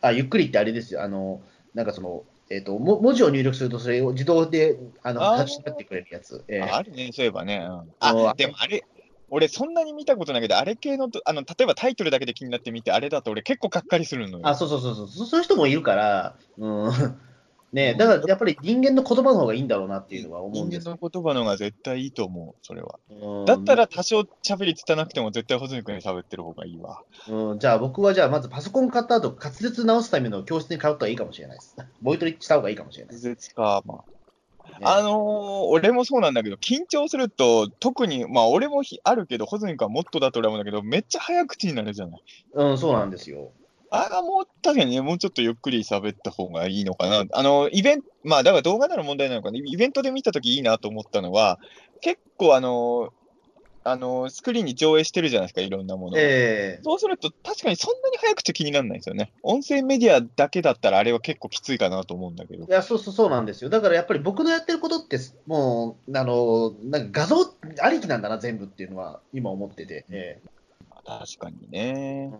あ、ゆっくりってあれですよ、あの、なんかその、えっ、とも、文字を入力すると、それを自動で、あの、立ち上がってくれるやつ。ええああるね、そういえばね。うんああ、でもあれ、俺そんなに見たことないけど、あれ系のと、あの、例えばタイトルだけで気になって見て、あれだと俺結構がっかりするのよ。あ、そうそうそうそう、そそういう人もいるから、うん。ねだからやっぱり人間の言葉の方がいいんだろうなっていうのは思うんです人間の言葉の方が絶対いいと思う、それは。うんだったら多少喋りつたなくても絶対細見君に喋ってる方がいいわ。うん、じゃあ僕はじゃあまずパソコン買った後、滑舌直すための教室に通った方がいいかもしれないです。ボイトレした方がいいかもしれないです。絶か、まあ。ねあのー俺もそうなんだけど、緊張すると、特に、まあ、俺もひあるけど、ホズミ君はもっとだと俺は思うんだけど、めっちゃ早口になるじゃない。うん、そうなんですよ。ああ、もう、確かにね、もうちょっとゆっくり喋った方がいいのかな。あの、イベント、まあ、だから動画なら問題なのかな。イベントで見たときいいなと思ったのは、結構、あの、あの、スクリーンに上映してるじゃないですか、いろんなものを。ええそうすると、確かにそんなに早口気にならないんですよね。音声メディアだけだったら、あれは結構きついかなと思うんだけどい。や、そうそうそうなんですよ。だからやっぱり僕のやってることって、もう、あの、なんか画像ありきなんだな、全部っていうのは今思ってて。ええ確かにね。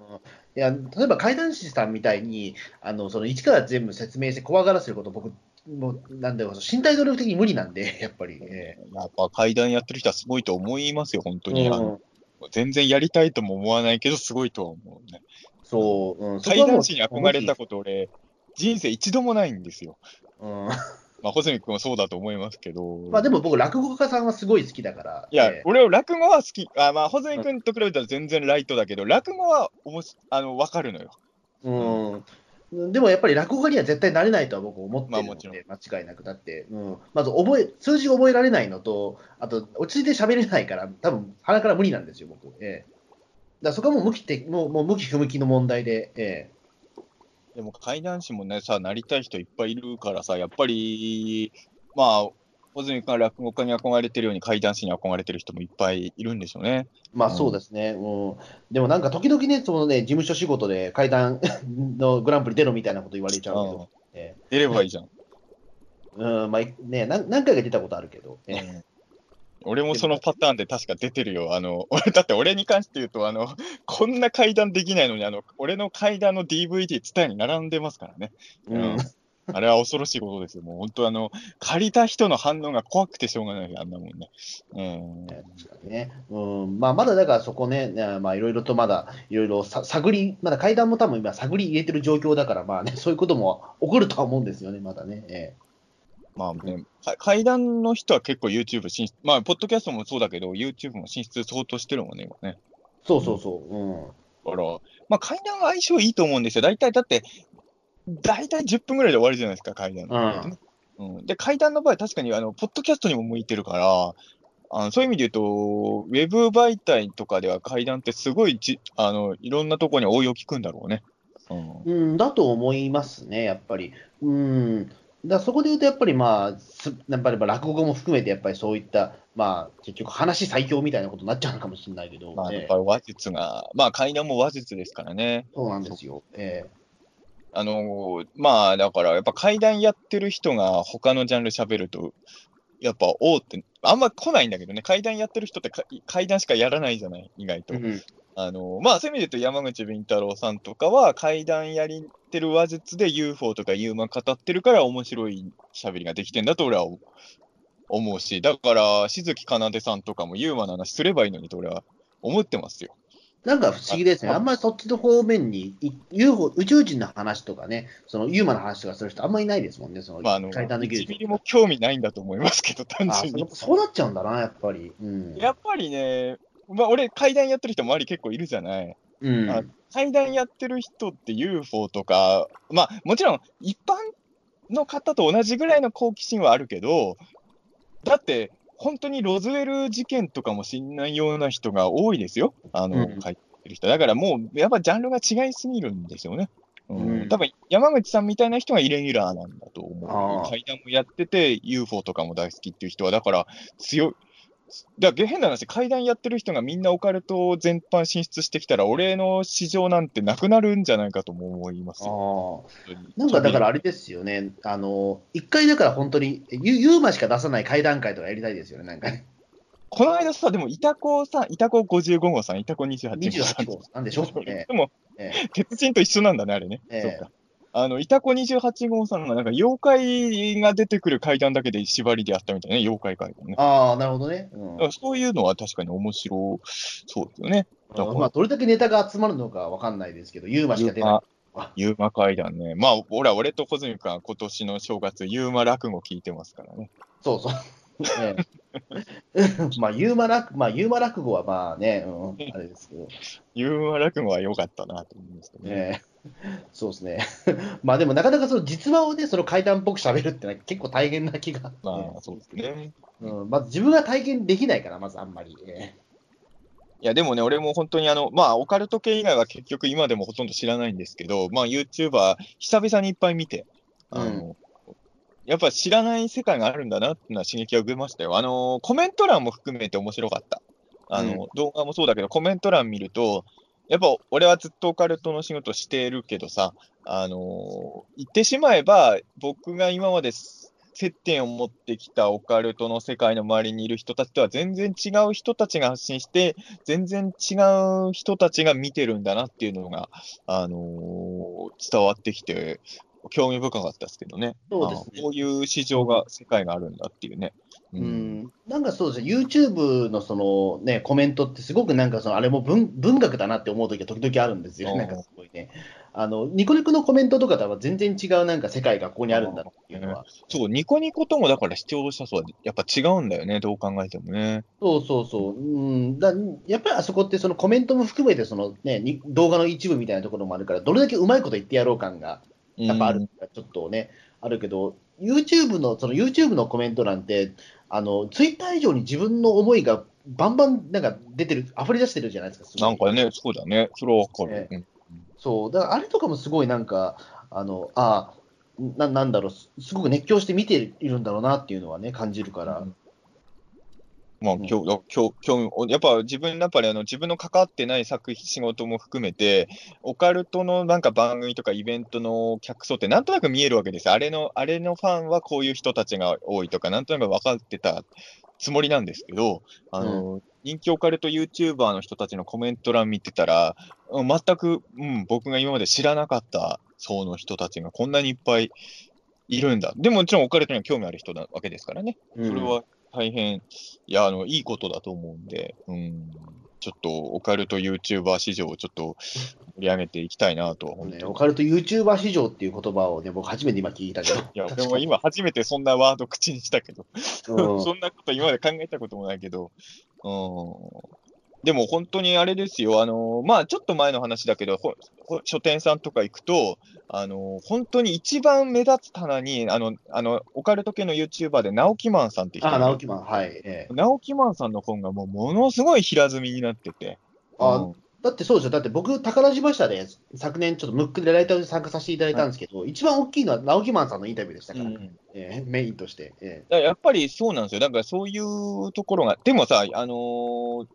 いや、例えば怪談師さんみたいに、あの、その一から全部説明して怖がらせること、僕、もう、なんだろう、身体能力的に無理なんで、やっぱり。えやっぱ階段やってる人はすごいと思いますよ、本当に。えうん全然やりたいとも思わないけど、すごいとは思うね。そう、うん、そこはもう階段師に憧れたこと、俺、人生一度もないんですよ。うん、まあ、穂積君もそうだと思いますけど。まあでも僕、落語家さんはすごい好きだから。いや、ええ俺は落語は好き。あまあ、穂積君と比べたら全然ライトだけど、落語はおもしあの分かるのよ。うん、でもやっぱり落語家には絶対なれないとは僕思ってるので、まあもちろん間違いなく。だって、うん、まず覚え、数字覚えられないのと、あと落ち着いて喋れないから、多分鼻から無理なんですよ、僕。ええ、だそこはもう向きって、もうもう向き不向きの問題で、えでも階段師もね、さ、なりたい人いっぱいいるからさ、やっぱり、まあ、穂積君が落語家に憧れてるように階段師に憧れてる人もいっぱいいるんでしょうね。え、まあうんそうですね、うん、でもなんか時々ね、そのね、事務所仕事で階段のグランプリ出ろみたいなこと言われちゃうけど、え出ればいいじゃん。えうん、まあね、何何回か出たことあるけど、ええ。うん俺もそのパターンで確か出てるよ。あの、俺、だって俺に関して言うと、あの、こんな階段できないのに、あの、俺の階段の DVD、ツタヤに並んでますからね。うんあれは恐ろしいことですよ。もう本当あの、借りた人の反応が怖くてしょうがない、あんなもんね。うん。確かにね。うん、まあ、まだだからそこね、ねまあ、いろいろとまだ、いろいろさ探り、まだ階段も多分今、探り入れてる状況だから、まあね、そういうことも起こるとは思うんですよね、まだね。えまあね、か階段の人は結構 YouTube 進出、まあ、ポッドキャストもそうだけど、YouTube も進出相当してるもんね、今ね。えそうそうそう。うん。だから、まあ、階段は相性いいと思うんですよ。大体、だって、大体10分ぐらいで終わるじゃないですか、階段の、うん。で、階段の場合、確かに、あの、ポッドキャストにも向いてるから、あのそういう意味で言うと、ウェブ媒体とかでは階段ってすごいじ、あの、いろんなところに応用効くんだろうね。うんうん、だと思いますね、やっぱり。うん。だそこで言うと、やっぱりまあ、すやっぱりまあ落語も含めて、やっぱりそういった、まあ、結局、話最強みたいなことになっちゃうのかもしれないけど、まあ、ええやっぱり話術が、まあ、階段も話術ですからね。そうなんですよ。えあのーまあ、だから、やっぱ階段やってる人が他のジャンル喋ると、やっぱ、おーって、あんま来ないんだけどね、階段やってる人ってか階段しかやらないじゃない、意外と。えうんあのーまあ、そういう意味で言うと、山口敏太郎さんとかは、階段やりてる話術で UFO とか U マ語ってるから、面白い喋りができてんだと俺は思うし、だから、静木かなでさんとかもユーマの話すればいいのにと俺は思ってますよ。なんか不思議ですね。ああんまりそっちの方面に、い UFO、宇宙人の話とかね、そのユーマの話とかする人あんまりいないですもんね、そのまあ、あの、階段の技1術ミリも興味ないんだと思いますけど、単あ純にそ。そうなっちゃうんだな、やっぱり。うん。やっぱりね、まあ、俺、階段やってる人周り結構いるじゃない。うん、あ階段やってる人って UFO とか、まあ、もちろん一般の方と同じぐらいの好奇心はあるけど、だって、本当にロズウェル事件とかも知んないような人が多いですよ、あの、うん書いてる人。だからもう、やっぱジャンルが違いすぎるんですよね。うんうん多分山口さんみたいな人がイレギュラーなんだと思う。階段もやってて、UFO とかも大好きっていう人は、だから強い。だから変な話、階段やってる人がみんなオカルト全般進出してきたら、俺の市場なんてなくなるんじゃないかとも思いますよ。なんかだからあれですよね、あの、一回だから本当に、ユユーマしか出さない会談会とかやりたいですよね、なんかね。この間さ、でも、イタコさん、イタコ55号さん、イタコ28号さん。28号なんでしょ？うね。でも、え鉄人と一緒なんだね、あれね。ええそうか。あの、イタコ28号さんが、なんか、妖怪が出てくる階段だけで縛りでやったみたいなね、妖怪階段ね。ああ、なるほどね。うんだからそういうのは確かに面白そうですよね。だからまあ、どれだけネタが集まるのかわかんないですけど、ユーマしか出ない。あユーマ階段ね。まあ、俺は俺と小泉君は今年の正月、ユーマ落語聞いてますからね。そうそう。ええ まあ、ユーマ落、まあ、ユーマ落語はまあね、うん、あれですけど、ユーマ落語は良かったなと思うんですけどね。ええ そうですね。まあでも、なかなかその実話をね、その階段っぽく喋るってのは結構大変な気が。まあ、そうですね。うん、まず自分が体験できないから、まずあんまり。えいや、でもね、俺も本当にあの、まあ、オカルト系以外は結局今でもほとんど知らないんですけど、まあ、YouTuber、久々にいっぱい見て、あの、やっぱ知らない世界があるんだなっていうのは刺激を受けましたよ。あの、コメント欄も含めて面白かった。あの、う動画もそうだけど、コメント欄見ると、やっぱ俺はずっとオカルトの仕事してるけどさ、あの、言ってしまえば、僕が今まで接点を持ってきたオカルトの世界の周りにいる人たちとは全然違う人たちが発信して、全然違う人たちが見てるんだなっていうのが、あの伝わってきて、興味深かったですけどね。そうですねあこういう市場が、世界があるんだっていうね。えうん、なんかそうですね、YouTube のその、ね、コメントってすごくなんかその、あれも文文学だなって思うときは時々あるんですよ。うんなんかすごいね。あの、ニコニコのコメントとかとは全然違うなんか世界がここにあるんだっていうのは。そう、ニコニコともだから視聴者数はやっぱ違うんだよね、どう考えてもね。そうそうそう。うん、だやっぱりあそこってそのコメントも含めてその、ね、に動画の一部みたいなところもあるから、どれだけうまいこと言ってやろう感がやっぱあるちょっとね、あるけど、YouTube の、その YouTube のコメント欄って、あの、ツイッター以上に自分の思いがバンバンなんか出てる、溢れ出してるじゃないですか。なんかね、そうだね、それはわかる。えうんそう、だからあれとかもすごいなんか、あの、あななんだろう、すすごく熱狂して見ているんだろうなっていうのはね、感じるから。まあ、うん今日、今日、今日、やっぱ自分、やっぱりあの、自分の関わってない作品、仕事も含めて、オカルトのなんか番組とかイベントの客層ってなんとなく見えるわけですよ。あれの、あれのファンはこういう人たちが多いとか、なんとなく分かってたつもりなんですけど、あの、人気オカルト YouTuber の人たちのコメント欄見てたら、うん全く、うん、僕が今まで知らなかった層の人たちがこんなにいっぱいいるんだ。でももちろんオカルトには興味ある人なわけですからね。うんそれは大変、いや、あの、いいことだと思うんで、うん、ちょっとオカルト YouTuber 市場をちょっと盛り上げていきたいなとね、オカルト YouTuber 市場っていう言葉をね、僕初めて今聞いたけど。いや、俺も今初めてそんなワード口にしたけど、うん。そんなこと今まで考えたこともないけど、うん。でも本当にあれですよ、あの、まあちょっと前の話だけど、書店さんとか行くと、あの、本当に一番目立つ棚に、あの、あの、オカルト系の YouTuber で直木マンさんって人直木マン、はい。ええ。直木マンさんの本がもうものすごい平積みになってて、あうん。だってそうですよ、だって僕、宝島社で昨年、ちょっとムックでライターで参加させていただいたんですけど、一番大きいのは直木マンさんのインタビューでしたから、うんえーメインとして。えやっぱりそうなんですよ。だからそういうところが、でもさ、あのー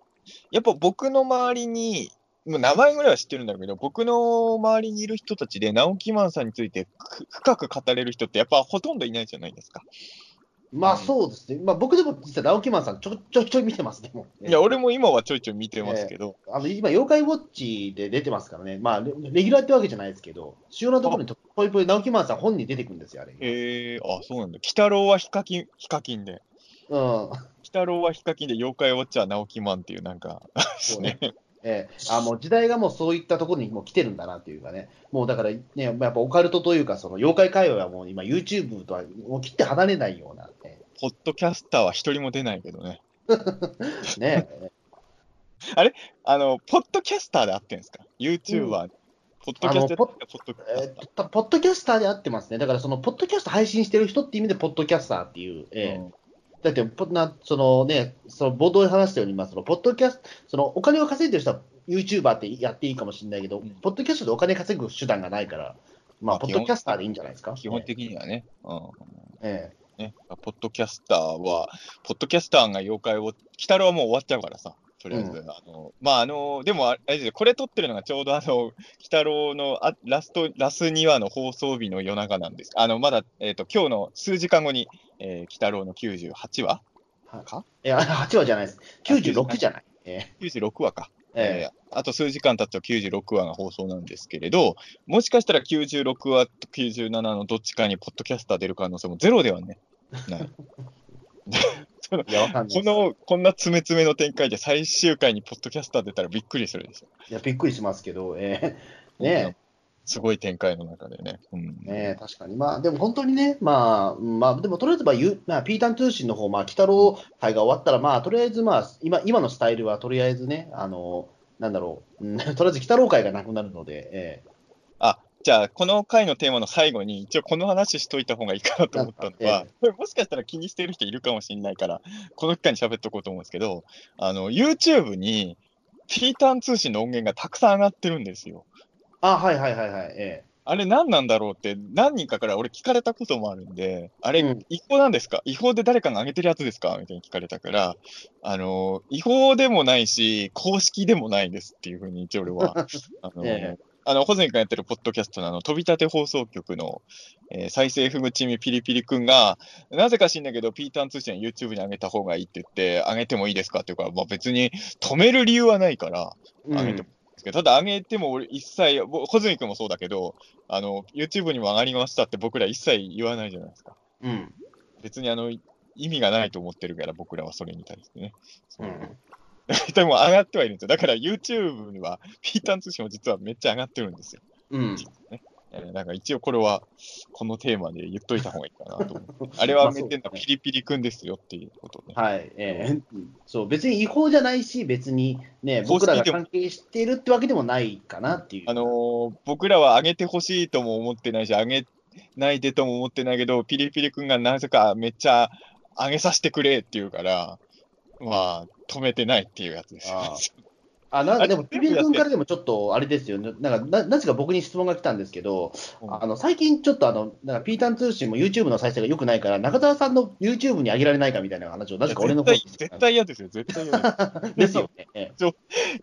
やっぱ僕の周りに、もう名前ぐらいは知ってるんだけど、僕の周りにいる人たちで、直木マンさんについてく深く語れる人って、やっぱほとんどいないじゃないですか。ーまあそうですね、まあ、僕でも実は直木マンさんちょ、ちょいちょい見てますね、いや、俺も今はちょいちょい見てますけど、あの今、妖怪ウォッチで出てますからね、まあレ、レギュラーってわけじゃないですけど、主要なところにぽいぽい直木マンさん本に出てくるんですよ、あれ。え。ー、あ、そうなんだ。鬼太郎はヒカキン、ヒカキンで、うん。鬼太郎はヒカキンで、妖怪ウォッチャー直木マンっていう、なんか、そうね。ええ。あもう時代がもうそういったところにもう来てるんだなっていうかね、もうだからね、やっぱオカルトというか、その妖怪界隈はもう今、YouTube とはもう切って離れないような、ね、ポッドキャスターは一人も出ないけどね。ね あの、ポッドキャスターで合ってんですか ?YouTuber、ポッドキャスターあのポッドキャスえター。ーポッドキャスターであってますね、だからそのポッドキャスト配信してる人っていう意味で、ポッドキャスターっていう、ええ。うんだってポな、そのね、その冒頭で話したように、まあ、そのポッドキャスト、そのお金を稼いでる人は YouTuber ってやっていいかもしれないけど、うんポッドキャストでお金稼ぐ手段がないから、まあ、まあポッドキャスターでいいんじゃないですか？基本的にはね。うんえね、ポッドキャスターは、ポッドキャスターが妖怪を、鬼太郎はもう終わっちゃうからさ、とりあえず。うんあのまあ、あの、でもあれですよ、これ撮ってるのがちょうどあの、鬼太郎のあラスト、ラス2話の放送日の夜中なんです。あの、まだ、えっ、と、今日の数時間後に、えー、鬼太郎の98話？はいいや、8話じゃないです。96じゃない。え ?96 話か。えええーあと数時間経つと96話が放送なんですけれど、もしかしたら96話と97のどっちかにポッドキャスター出る可能性もゼロではね、ない。この、こんな詰め詰めの展開で最終回にポッドキャスター出たらびっくりするでしょ。いや、びっくりしますけど、ええねすごい展開の中でね。うんえ、ねえ確かに。まあ、でも本当にね、まあ、うんまあ、でもとりあえず、まあ、ゆまあ、ピータン通信の方、まあ、鬼太郎会が終わったら、まあ、とりあえず、まあ、今、今のスタイルは、とりあえずね、あの、なんだろう、うん とりあえず鬼太郎会がなくなるので、えあ、じゃあ、この回のテーマの最後に、一応この話しといた方がいいかなと思ったのは、これもしかしたら気にしてる人いるかもしれないから、この機会に喋っとこうと思うんですけど、あの、YouTube に、ピータン通信の音源がたくさん上がってるんですよ。えあ、はいはいはいはい、えあれ何なんだろうって何人かから俺聞かれたこともあるんで、あれうん。違法なんですか？違法で誰かが上げてるやつですか？みたいに聞かれたから、あの、違法でもないし、公式でもないですっていうふうに一応俺は、あの、ええ。あの、穂積君やってるポッドキャストのあの、飛び立て放送局の、えー再生不ちみピリピリ君が、なぜか知んないけど、ピーターン通信は YouTube に上げた方がいいって言って、上げてもいいですか？っていうから、まあ別に止める理由はないから、え上げてもですけど、ただ上げても俺一切、ぼ穂積君もそうだけど、あの、YouTube にも上がりましたって僕ら一切言わないじゃないですか。うん。うん。別にあの、意味がないと思ってるから、僕らはそれに対してね。そううんでも上がってはいるんですよ。だから YouTube には、ピーターン通信も実はめっちゃ上がってるんですよ。うん。えーなんか一応これは、このテーマで言っといた方がいいかなと。あれは上げてんのはピリピリくんですよっていうことね。はい、ええそう、別に違法じゃないし、別にね、僕らが関係しているってわけでもないかなっていう。あのー僕らは上げてほしいとも思ってないし、上げないでとも思ってないけど、ピリピリくんがなぜかめっちゃ上げさせてくれって言うから、まあ、止めてないっていうやつですよ。ああなんかでも、あれピピル君からでもちょっとあれですよね、なんかななぜか僕に質問が来たんですけど、うん。あの最近ちょっとあの、なんかピータン通信も YouTube の再生が良くないから、中澤さんの YouTube に上げられないかみたいな話を、なぜか俺の方に絶対嫌ですよ、絶対嫌です。ですよね。ええ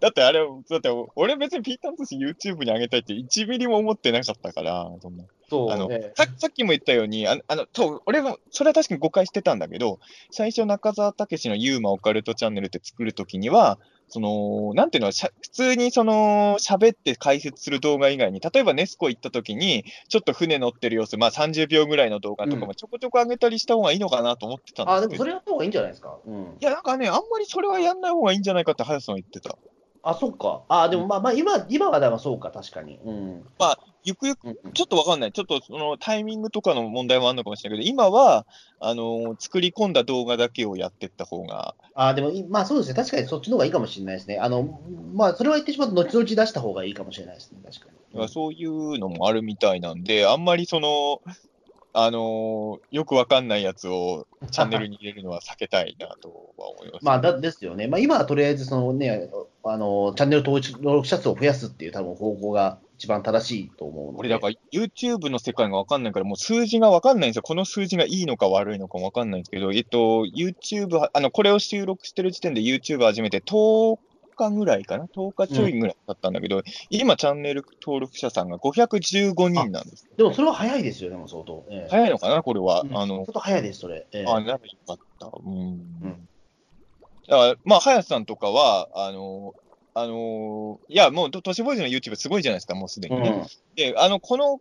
だってあれ、だって俺別にピーターン通信 YouTube に上げたいって1ミリも思ってなかったから、そんな。そう、あのええ。ささっきも言ったように、ああのそう俺もそれは確かに誤解してたんだけど、最初、中澤武史のユーマオカルトチャンネルって作るときには、そのなんていうの、普通にその喋って解説する動画以外に、例えばネスコ行ったときに、ちょっと船乗ってる様子、まあ、30秒ぐらいの動画とかもちょこちょこ上げたりした方がいいのかなと思ってたんあ、でけど、ですもそれやった方がいいんじゃないですか？うん、いや、なんかね、あんまりそれはやんない方がいいんじゃないかって、林さんは言ってた。あ、そっか。あ、でもまあまあ今、今はでもそうか、確かに。うん。ゆくゆくうんうんちょっとわかんない。ちょっとそのタイミングとかの問題もあるのかもしれないけど、今は、あの作り込んだ動画だけをやっていった方が、あでもい、まあそうですね、確かにそっちの方がいいかもしれないですね。あの、まあ、それは言ってしまうと、後々出した方がいいかもしれないですね、確かに。そういうのもあるみたいなんで、あんまりその、あのーよくわかんないやつをチャンネルに入れるのは避けたいなとは思います。まあ、だですよね。まあ、今はとりあえず、そのね、あの、チャンネル登録者数を増やすっていう多分方向が一番正しいと思うので。俺、だから YouTube の世界がわかんないから、もう数字がわかんないんですよ。この数字がいいのか悪いのかもわかんないんですけど、えっと、YouTube は、あの、これを収録してる時点で YouTube 始めて10日ぐらいかな ?10 日ちょいぐらいだったんだけど、今チャンネル登録者さんが515人なんです。でもそれは早いですよ、でも相当。ええ早いのかな？これは。うんあのちょっ、と早いです、それ。ええあ、ならよかった。うん。んだから、まあ、林さんとかは、あの、あのいや、もう、都都市ボーイズの YouTube すごいじゃないですか、もうすでにね。うんで、あの、この、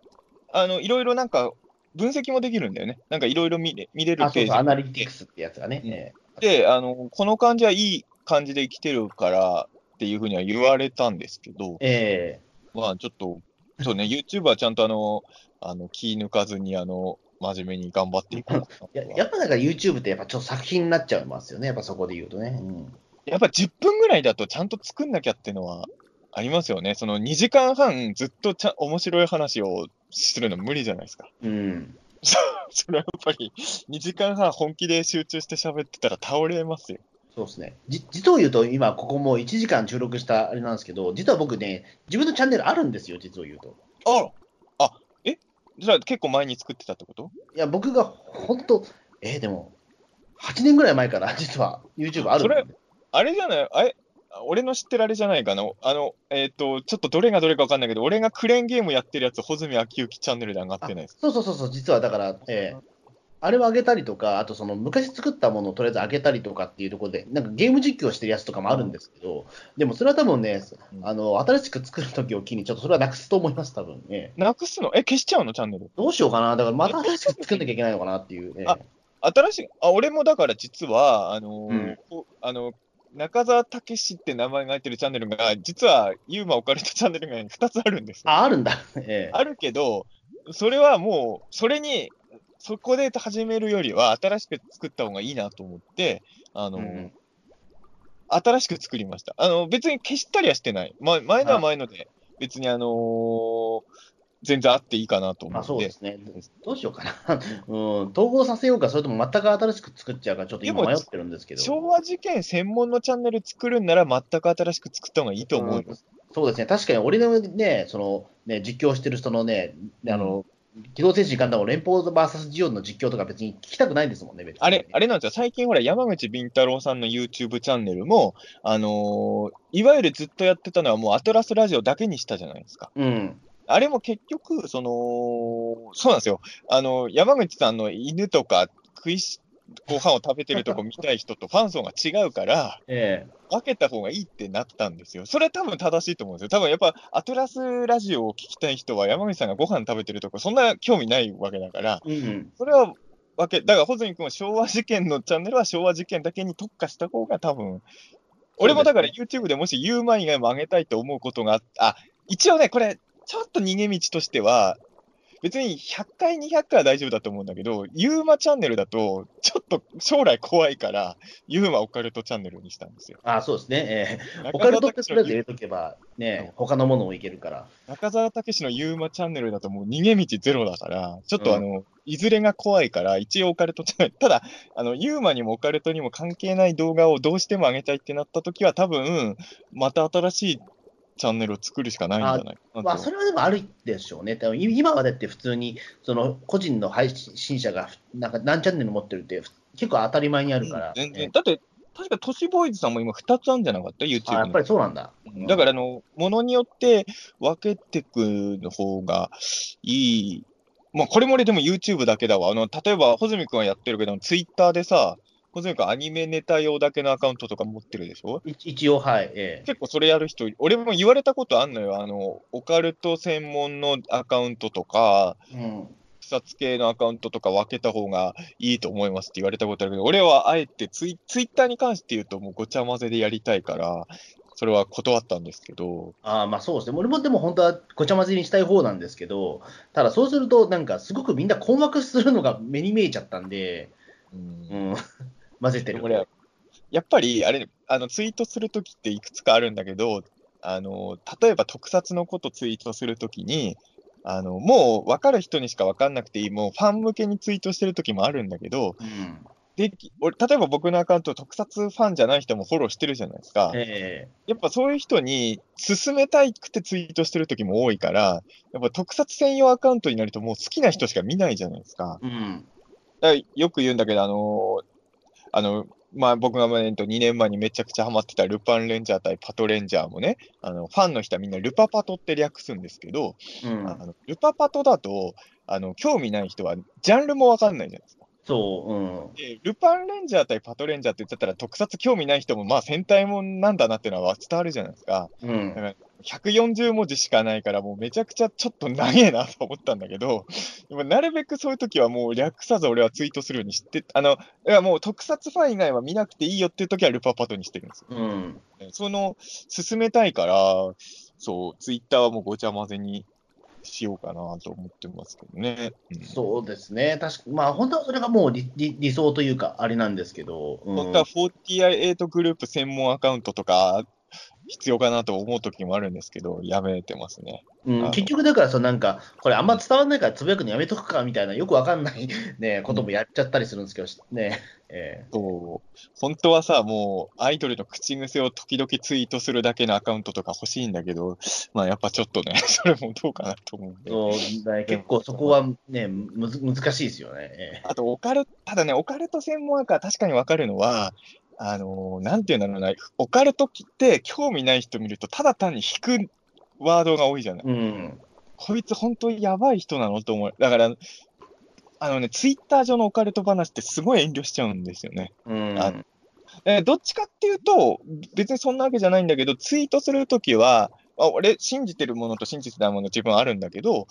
あの、いろいろなんか、分析もできるんだよね。なんかいろいろ見れ見れるあ、そうそう、アペーナリティクスってやつがね。で、あの、この感じはいい感じで生きてるからっていうふうには言われたんですけど、ええまあちょっと、そうね、YouTube はちゃんとあの、あの、気抜かずに、あの、真面目に頑張っていこう ややっぱだから YouTube ってやっぱちょっと作品になっちゃいますよね、やっぱそこで言うとね。うんやっぱ10分ぐらいだとちゃんと作んなきゃっていうのはありますよね。その2時間半ずっとちゃ面白い話をするの無理じゃないですか。うん。それはやっぱり2時間半本気で集中して喋ってたら倒れますよ。そうですね。じ実を言うと、今、ここもう1時間収録したあれなんですけど、実は僕ね、自分のチャンネルあるんですよ、実を言うと。ああ、え？じゃあ結構前に作ってたってこと？いや、僕が本当、えーでも、8年ぐらい前から 実は YouTube あるんでそれあれじゃない？あれ？俺の知ってるあれじゃないかな？あの、えっ、と、ちょっとどれがどれかわかんないけど、俺がクレーンゲームやってるやつ、穂積昭之チャンネルで上がってないです。そうそうそうそう、実はだから、えーあれを上げたりとか、あとその昔作ったものをとりあえず上げたりとかっていうところで、なんかゲーム実況してるやつとかもあるんですけど、でもそれは多分ね、うんあの新しく作るときを機に、ちょっとそれはなくすと思います、多分ね。なくすの？え、消しちゃうの？チャンネル。どうしようかな、だからまた新しく作んなきゃいけないのかなっていう、ね。あ新しい、あ、俺もだから実は、あのーうんこあの、中澤武史って名前が入ってるチャンネルが、実は、ユーマオカルトチャンネルが2つあるんですよ。あ、あるんだ。ええあるけど、それはもう、それに、そこで始めるよりは、新しく作った方がいいなと思って、あのーうん新しく作りました。あの、別に消したりはしてない。ま、前のは前ので、別にあのー全然あっていいかなと思まあって。そうですね。どうしようかな。うん、統合させようか、それとも全く新しく作っちゃうか、ちょっと今迷ってるんですけど。昭和事件専門のチャンネル作るんなら、全く新しく作った方がいいと思うよ。そうですね、確かに俺のね、そのね実況してる人のね、あの、機動戦士ガンダム連邦 VS ジオンの実況とか別に聞きたくないんですもんね、別に。あれ、あれなんですよ。最近ほら、山口敏太郎さんの YouTube チャンネルも、あのーいわゆるずっとやってたのはもうアトラスラジオだけにしたじゃないですか。うん。あれも結局、その、そうなんですよ。あの、山口さんの犬とか食いし、ご飯を食べてるとこ見たい人とファン層が違うから、え分けた方がいいってなったんですよ。それは多分正しいと思うんですよ。多分やっぱアトラスラジオを聞きたい人は山口さんがご飯食べてるとこそんな興味ないわけだから、えうん。それはわけ、だから穂積君は昭和事件のチャンネルは昭和事件だけに特化した方が多分、俺もだから YouTube でもしユーマ以外も上げたいと思うことがあっあ、一応ね、これ、ちょっと逃げ道としては、別に100回、200回は大丈夫だと思うんだけど、ユーマチャンネルだと、ちょっと将来怖いから、ユーマオカルトチャンネルにしたんですよ。あそうですね。ええオカルトってとりあえず入武れとけば、ね、他のものもいけるから。中澤武史のユーマチャンネルだともう逃げ道ゼロだから、ちょっとあの、いずれが怖いから、一応オカルトチャンネル、ただ、あの、ユーマにもオカルトにも関係ない動画をどうしても上げたいってなったときは、多分、また新しいチャンネルを作るしかないんじゃない？まあ、それはでもあるでしょうね。今はだって普通に、その個人の配信者がなんか何チャンネル持ってるって結構当たり前にあるから。全然。えだって、確か都市ボーイズさんも今2つあるんじゃなかった ?YouTube あやっぱりそうなんだ。り。だから、あの、ものによって分けてくの方がいい。まあ、これも俺でも YouTube だけだわ。あの、例えば、穂積君はやってるけど、Twitter でさ、穂積君アニメネタ用だけのアカウントとか持ってるでしょ？い一応、はい。ええ結構それやる人、俺も言われたことあんのよ。あの、オカルト専門のアカウントとか、うん草津系のアカウントとか分けた方がいいと思いますって言われたことあるけど、俺はあえてツイツイッターに関して言うともうごちゃ混ぜでやりたいから、それは断ったんですけど、あーまあそうですね。俺もでも本当はごちゃ混ぜにしたい方なんですけど、ただそうすると、なんかすごくみんな困惑するのが目に見えちゃったんで、うんうん、混ぜてるやっぱりあれ、あのツイートするときっていくつかあるんだけど、あの例えば特撮のことツイートするときに、あの、もう分かる人にしか分かんなくていい、もうファン向けにツイートしてる時もあるんだけど、うん。で、俺、例えば僕のアカウント、特撮ファンじゃない人もフォローしてるじゃないですか。えやっぱそういう人に勧めたいくてツイートしてる時も多いから、やっぱ特撮専用アカウントになるともう好きな人しか見ないじゃないですか。えうん。だからよく言うんだけど、あのーあの、まあ、僕が前と2年前にめちゃくちゃハマってたルパンレンジャー対パトレンジャーもね、あの、ファンの人はみんなルパパトって略すんですけど、うんあのルパパトだと、あの、興味ない人はジャンルもわかんないじゃないですか。そう、うん。で、ルパンレンジャー対パトレンジャーって言っちゃったら特撮興味ない人もまあ戦隊もんなんだなっていうのは伝わるじゃないですか。うん。140文字しかないから、もうめちゃくちゃちょっと長えなと思ったんだけど、でもなるべくそういう時はもう略さず俺はツイートするようにして、あの、いやもう特撮ファン以外は見なくていいよっていう時はルパパトにしてるんですよ。うん。その、進めたいから、そう、ツイッターはもうごちゃ混ぜにしようかなと思ってますけどね。うんそうですね。確かまあ、本当はそれがもう理理理想というか、あれなんですけど。うん本当は48グループ専門アカウントとか必要かなと思う時もあるんですけど、やめてますね。うん、あ結局、だからそのなんか、これあんま伝わらないからつぶやくのやめとくかみたいな、よくわかんない、ね、こともやっちゃったりするんですけど、ね。えそう。本当はさ、もう、アイドルの口癖を時々ツイートするだけのアカウントとか欲しいんだけど、まあやっぱちょっとね、それもどうかなと思うんえで。そうね結構そこはね、むず難しいですよね。えあと、オカル、ただね、オカルト専門家は確かにわかるのは、あのーなんていうんだろうな、オカルトって興味ない人見ると、ただ単に引くワードが多いじゃない。えうん。こいつ本当にやばい人なのと思う。だから、あのね、ツイッター上のオカルト話ってすごい遠慮しちゃうんですよね。うん。あえーどっちかっていうと、別にそんなわけじゃないんだけど、ツイートするときは、あ俺、信じてるものと信じてないもの自分あるんだけど、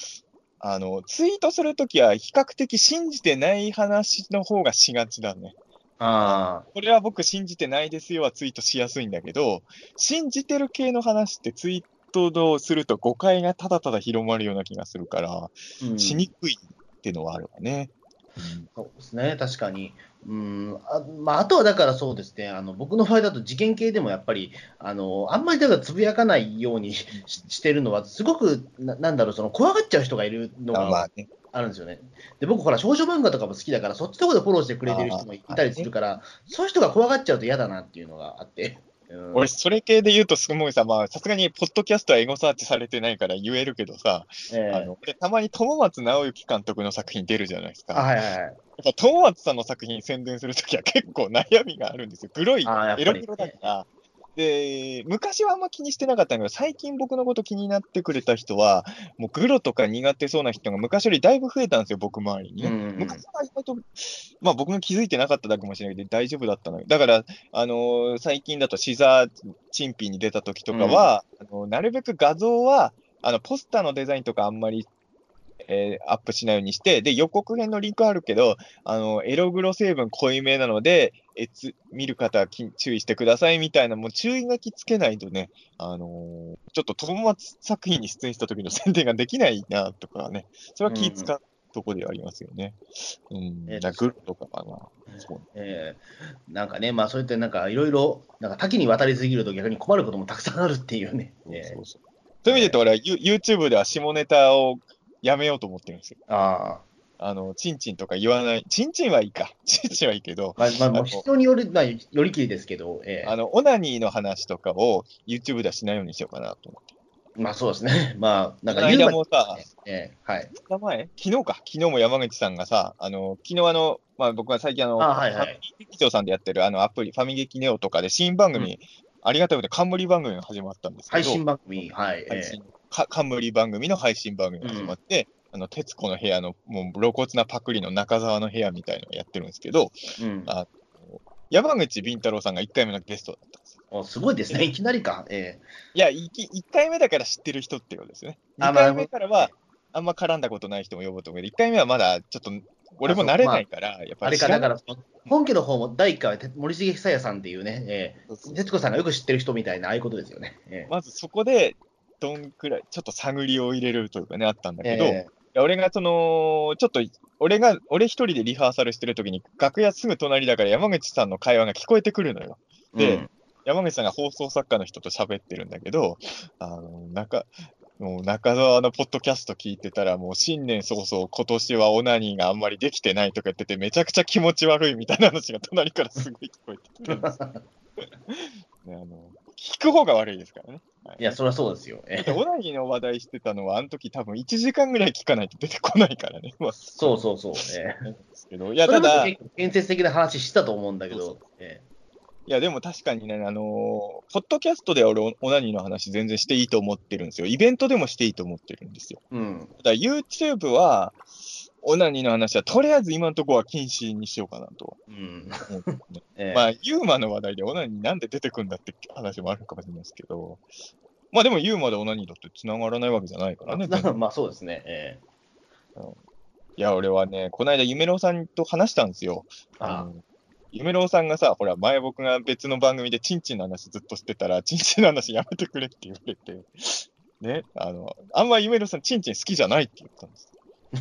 あの、ツイートするときは比較的信じてない話の方がしがちだね。あこれは僕信じてないですよはツイートしやすいんだけど、信じてる系の話ってツイートをすると誤解がただただ広まるような気がするから、あ、うんしにくいっていうのはあるわね。そうですね、確かに。うん。あまあ、あとはだからそうですね、あの僕の場合だと事件系でもやっぱり、あのあんまりだからつぶやかないようにししてるのは、すごくななんだろう、その怖がっちゃう人がいるのがあるんですよね。で、僕、ほら、少女漫画とかも好きだから、そっちの方でフォローしてくれてる人もいたりするから、そういう人が怖がっちゃうと嫌だなっていうのがあって。うん俺、それ系で言うと、すごいさ、まあ、さすがに、ポッドキャストはエゴサーチされてないから言えるけどさ、ええあの、俺たまに友松直之監督の作品出るじゃないですか。あはいはいはい。やっぱ友松さんの作品宣伝するときは結構悩みがあるんですよ。グロい、エログロだから。で、昔はあんま気にしてなかったんだけど、最近僕のこと気になってくれた人は、もうグロとか苦手そうな人が昔よりだいぶ増えたんですよ、僕周りにね。うんうん昔は意外と、まあ僕が気づいてなかっただけかもしれないけど、大丈夫だったのよ。だから、あのー最近だとシザーチンピーに出た時とかは、あのなるべく画像は、あの、ポスターのデザインとかあんまり、えーアップしないようにして、で、予告編のリンクあるけど、あの、エログロ成分濃いめなので、えつ、見る方はき注意してくださいみたいな、もう注意書きつけないとね、あのーちょっと友松作品に出演した時の宣伝ができないな、とかね、それは気使うとこではありますよね。うん。えーだからグッとかかな。そうええなんかね、まあ、そうやってなんかいろいろ、なんか多岐にわたりすぎると逆に困ることもたくさんあるっていうね。ええそうそうそういう意味で言うと、俺はユ YouTube では下ネタをやめようと思ってるんですよ。ああ。あの、チンチンとか言わない。チンチンはいいか。チンチンはいいけど、まあ、まあ、もう人による、まあ、よりきりですけど、ええあの、オナニーの話とかを YouTube ではしないようにしようかなと思って。まあそうですね。まあ、なんか言うまもさ、ええはい。2日前昨日か。昨日も山口さんがさ、あの、昨日あの、まあ僕は最近あの、あはいはいファミリー劇場さんでやってるあのアプリ、ファミ劇ネオとかで新番組、ありがたいことで冠番組が始まったんですけど、配信番組、はい。え配信か冠番組の配信番組が始まって、あの、徹子の部屋の、もう露骨なパクリの中澤の部屋みたいのをやってるんですけど、えうん。あ山口敏太郎さんが1回目のゲストだったんですすごいですね。いきなりか。えいや、いき1回目だから知ってる人ってことですね。2あまあ回目からは、あんま絡んだことない人も呼ぼうと思うけど、1回目はまだちょっと、俺も慣れないから、やっぱり。知らないだから、本家の方も第1回はて森重久彌さんっていうね、えそうそうえ徹子さんがよく知ってる人みたいな、ああいうことですよね。え。まずそこで、どんくらい、ちょっと探りを入れるというかね、あったんだえけど、いえ。や俺がその、ちょっと、俺が、俺一人でリハーサルしてる時に、楽屋すぐ隣だから山口さんの会話が聞こえてくるのよ。えで山口さんが放送作家の人と喋ってるんだけど、あの、なんか、もう中澤のポッドキャスト聞いてたら、もう新年早々、今年はオナニーがあんまりできてないとか言ってて、めちゃくちゃ気持ち悪いみたいな話が隣からすごい聞こえてきて。ね、あの聞く方が悪いですからね。はいいや、そりゃそうですよ。えナニーの話題してたのは、あの時多分1時間ぐらい聞かないと出てこないからね。まあ、そうそうそう。えなんですけど、いや、ただ、建設的な話したと思うんだけそうそど、えや、でも確かにね、あのーポッドキャストでは俺、オオナニーの話全然していいと思ってるんですよ。イベントでもしていいと思ってるんですよ。えうん。ただ、YouTube は、オナニーの話は、とりあえず今のところは禁止にしようかなとうん。え えまあ、ユーマの話題でオナニーなんで出てくんだって話もあるかもしれないですけど、まあでもユーマでオナニーだって繋がらないわけじゃないからね。まあまあそうですね。えいや、俺はね、この間、夢郎さんと話したんですよ。あの夢郎さんがさ、ほら、前僕が別の番組でチンチンの話ずっとしてたら、チンチンの話やめてくれって言われて、ね、あの、あんま夢郎さん、チンチン好きじゃないって言ったんです。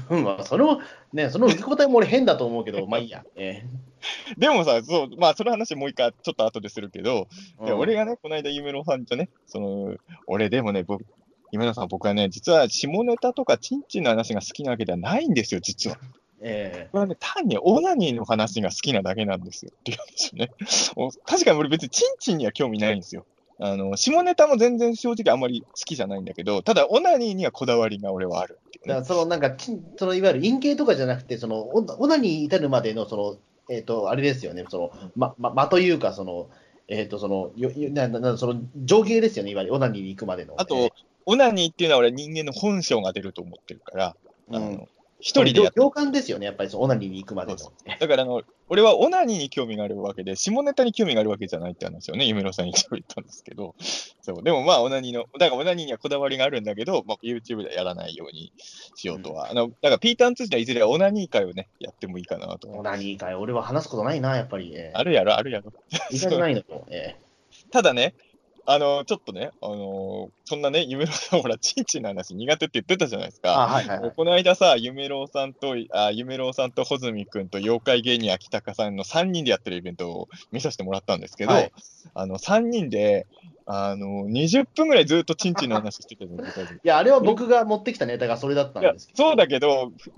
え まあ、それも、ね、その受け答えも俺変だと思うけど、まあいいや。え でもさ、そう、まあ、その話もう一回、ちょっと後でするけど、えいや俺がね、この間、夢郎さんとね、その、俺でもね、僕、夢郎さん、僕はね、実は下ネタとかチンチンの話が好きなわけではないんですよ、実は。えこれはね、単にオナニーの話が好きなだけなんですよっていうね。お確かに俺別にチンチンには興味ないんですよ。あの、下ネタも全然正直あんまり好きじゃないんだけど、ただオナニーにはこだわりが俺はあるだからそのなんかちん、そのいわゆる陰形とかじゃなくて、そのオナに至るまでの、その、えっ、と、あれですよね、その、ま、ま、間というか、その、えっ、と、その、よよなななその情景ですよね、いわゆるオナニーに行くまでの。あと、オナニーっていうのは俺人間の本性が出ると思ってるから、えーうん。あの、一人で共感ですよね、やっぱりそのオナニーに行くまでの。だからあの、俺はオナニーに興味があるわけで、下ネタに興味があるわけじゃないって話をね、夢郎さんに言ったんですけど、そう、でもまあ、オナニーの、だからオナニーにはこだわりがあるんだけど、まあ、YouTube ではやらないようにしようとは。あの、だから、ピーターン通じはいずれオナニー会をね、やってもいいかなと。オナニーかい、俺は話すことないな、やっぱり。えあるやろ、あるやろ。ー、意外とないのよ。え ただね、あの、ちょっとね、あの、そんなね、夢郎さん、ほら、チンチンの話苦手って言ってたじゃないですー、あ、か。はいはいはい。この間さ、夢郎さんと、あ夢郎さんと穂積君と妖怪芸人秋高さんの3人でやってるイベントを見させてもらったんですけど、はいあの、3人で、あの、20分ぐらいずっとチンチンの話してたじゃないですか。いや、あれは僕が持ってきたネタがそれだったんですけど。そうだけど、ふ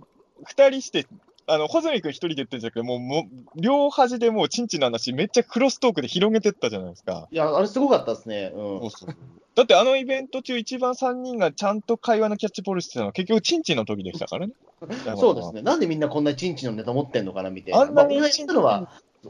二人して、あの、穂積君一人で言ってるんじゃなくて、もう、もう両端でもうチンチンの話、めっちゃクロストークで広げてったじゃないですか。いや、あれすごかったですね。うんそう。そうだってあのイベント中、一番3人がちゃんと会話のキャッチボールしてたのは、結局、チンチンの時でしたからね。そうですね。なんでみんなこんなチンチンのネタ持ってんのかなみたいな。あんなにまあ、たのは、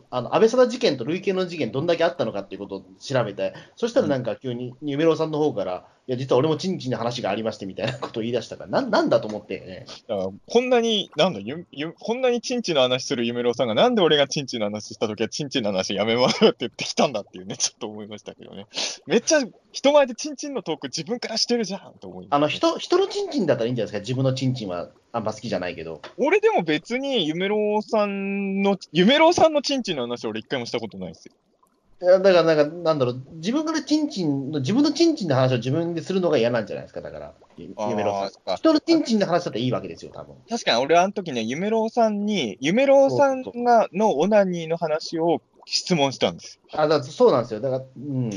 あの安倍貞事件と累計の事件、どんだけあったのかっていうことを調べて、そしたらなんか急に、夢郎さんの方から、いや、実は俺もチンチンの話がありましてみたいなことを言い出したから、なんなんだと思って、ね、だからこんなに、なんだゆゆ、こんなにチンチンの話する夢郎さんが、なんで俺がチンチンの話したときは、チンチンの話やめましょうって言ってきたんだっていうね、ちょっと思いましたけどね。めっちゃ、人前でチンチンのトーク自分からしてるじゃんと思いましたあの人人のチンチンだったらいいんじゃないですか、自分のチンチンはあんま好きじゃないけど。俺でも別に夢郎さんの、夢郎さんのチンチンの話俺一回もしたことないですよ。いやだから、なんか、なんだろう、自分からチンチンの、自分のチンチンの話を自分でするのが嫌なんじゃないですか、だから、夢郎さん。人のチンチンの話だったらいいわけですよ、多分。確かに俺あの時ね、夢郎さんに、夢郎さんが、のオナニーの話を質問したんですよ。あだそうなんですよ。だから、うん。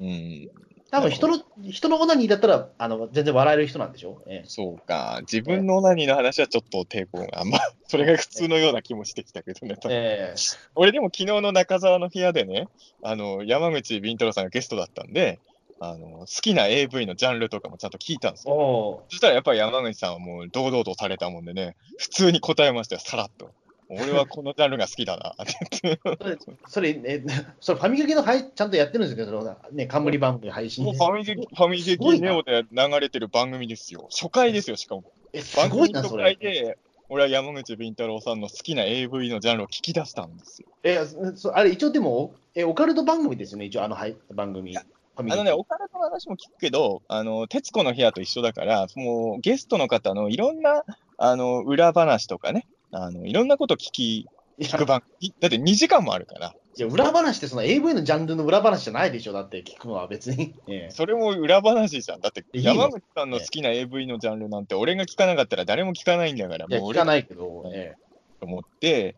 うん。多分人の、人のオナニーだったら、あの、全然笑える人なんでしょ？ええそうか。自分のオナニーの話はちょっと抵抗が。まあ、それが普通のような気もしてきたけどね。ええ俺でも昨日の中澤の部屋でね、あの、山口ビントロさんがゲストだったんで、あの、好きな AV のジャンルとかもちゃんと聞いたんですよ。おそしたらやっぱり山口さんはもう堂々とされたもんでね、普通に答えましたよ、さらっと。俺はこのジャンルが好きだな それ、え、それファミゲゲの配ちゃんとやってるんですけど、ね、冠番組配信もうファミゲファミゲキネオで流れてる番組ですよ。初回ですよ、しかも。え、す番ごいな、組初それ。回で、俺は山口ビンタロウさんの好きな AV のジャンルを聞き出したんですよ。え、そあれ、一応でも、え、オカルト番組ですよね、一応、あのはい番組。あのね、オカルトの話も聞くけど、あの、徹子の部屋と一緒だから、もうゲストの方のいろんな、あの、裏話とかね、あの、いろんなこと聞き、聞く番組。だって2時間もあるから、いや裏話ってその AV のジャンルの裏話じゃないでしょ、だって聞くのは別に。ええそれも裏話じゃん。だって、いいの山口さんの好きな AV のジャンルなんて、俺が聞かなかったら誰も聞かないんだから、いや、もう聞かないけど、え思って、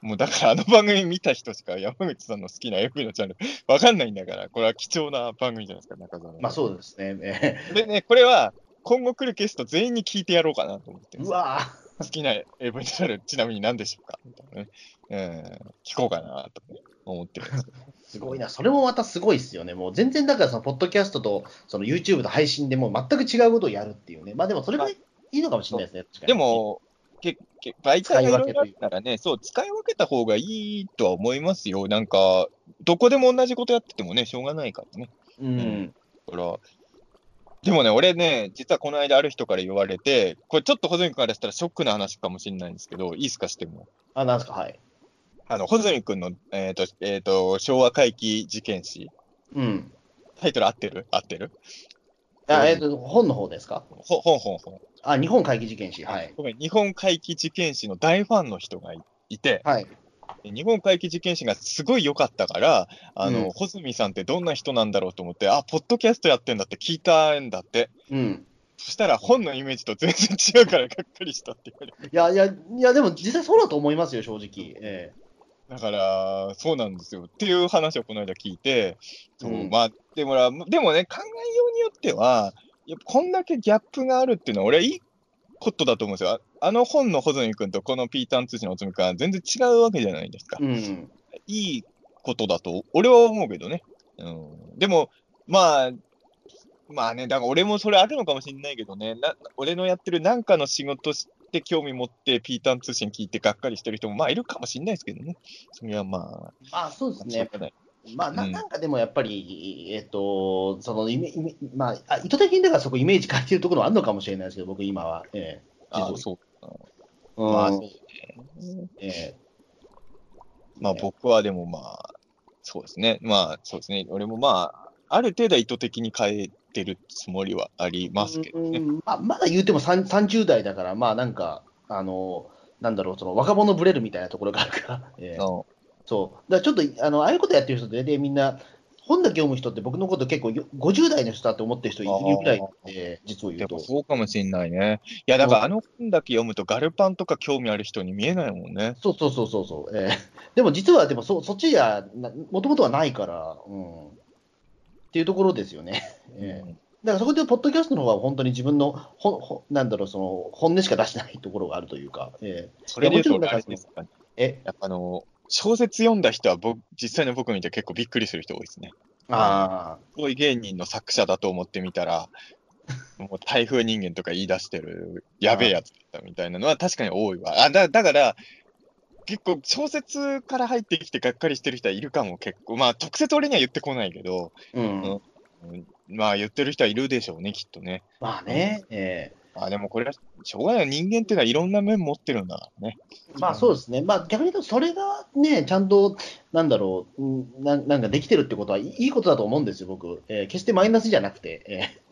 もうだからあの番組見た人しか山口さんの好きな AV のジャンルわかんないんだから、これは貴重な番組じゃないですか、中澤の。えまあそうですね。えでね、これは、今後来るゲスト全員に聞いてやろうかなと思って。うわ好きなル、ちなみに何でしょうか？みたいなね。うん、聞こうかなと思ってるんですけど。すごいな、それもまたすごいですよね。もう全然だから、そのポッドキャストとその YouTube と配信でもう全く違うことをやるっていうね。まあでもそれがいいのかもしれないですね。確かにで、も、けけ媒体がいろいろあったらね、そう、使い分けた方がいいとは思いますよ。なんか、どこでも同じことやっててもね、しょうがないからね。うん。だから、でもね、俺ね、実はこの間ある人から言われて、これちょっと穂積君からしたらショックな話かもしれないんですけど、いいですかしても？あ、なんですか、はい。あの、穂積君の、えっ、と、えっ、と、昭和回帰事件史。うん。タイトル合ってる？合ってる？あ、えっ、と、本の方ですか？ほ本本本。あ、日本会議事件史。はい。ごめん日本回帰事件史の大ファンの人がいいて、はい。日本回帰事件史がすごい良かったから、あの、うん穂積さんってどんな人なんだろうと思って、あ、ポッドキャストやってんだって聞いたんだって。うん。そしたら本のイメージと全然違うからがっかりしたって言われて。いやいや、いや、でも実際そうだと思いますよ、正直。えだから、そうなんですよ。っていう話をこの間聞いて、そう、うんまあ、でもな、でもね、考えようによっては、やっぱこんだけギャップがあるっていうのは、俺はいいことだと思うんですよ。ああの本の穂積君とこのピーターン通信のおつみ君は全然違うわけじゃないですか。えうん。いいことだと、俺は思うけどね。うん。でも、まあ、まあね、だから俺もそれあるのかもしれないけどね、な俺のやってるなんかの仕事して興味持って、ピーターン通信聞いてがっかりしてる人もまあいるかもしれないですけどね。それはまあ、あ、そうですね。まあ、なうんなんかでもやっぱり、えっ、と、そのイメまああ、意図的にだからそこイメージ変えてるところはあるのかもしれないですけど、僕今は。ええあそう。うんまあ、そうね。ええまあ僕はでもまあ、そうですね。まあそうですね。俺もまあ、ある程度は意図的に変えてるつもりはありますけどね。うんまあ、まだ言うても3 30代だから、まあなんか、あの、なんだろう、その若者ぶれるみたいなところがあるから、ええうんそう。だからちょっと、あの、ああいうことやってる人って、でみんな、本だけ読む人って僕のこと結構よ50代の人だと思ってる人いるぐらいで、実を言うと。そうかもしんないね。いや、だからあの本だけ読むとガルパンとか興味ある人に見えないもんね。そうそうそうそうそう、ええ でも実は、でもそそっちじゃ、もともとはないから、うん。っていうところですよね。ええだからそこで、ポッドキャストの方は本当に自分のほほ、なんだろう、その本音しか出してないところがあるというか、ええそれで言うと。え、やっぱあの、小説読んだ人は僕、実際の僕見て結構びっくりする人多いですね。あすごい芸人の作者だと思ってみたら、もう台風人間とか言い出してるやべえやつだったみたいなのは確かに多いわ。あだだから、結構小説から入ってきてがっかりしてる人はいるかも結構。まあ直接俺には言ってこないけど、あ、うん。うんまあ言ってる人はいるでしょうね、きっとね。まあね、ええあでもこれはしょうがない。人間っていうのはいろんな面持ってるんだからね。まあそうですね、まあ逆に言うと、それがね、ちゃんと、なんだろう、うんななんかできてるってことはいいいことだと思うんですよ、僕。えー決してマイナスじゃなくて、え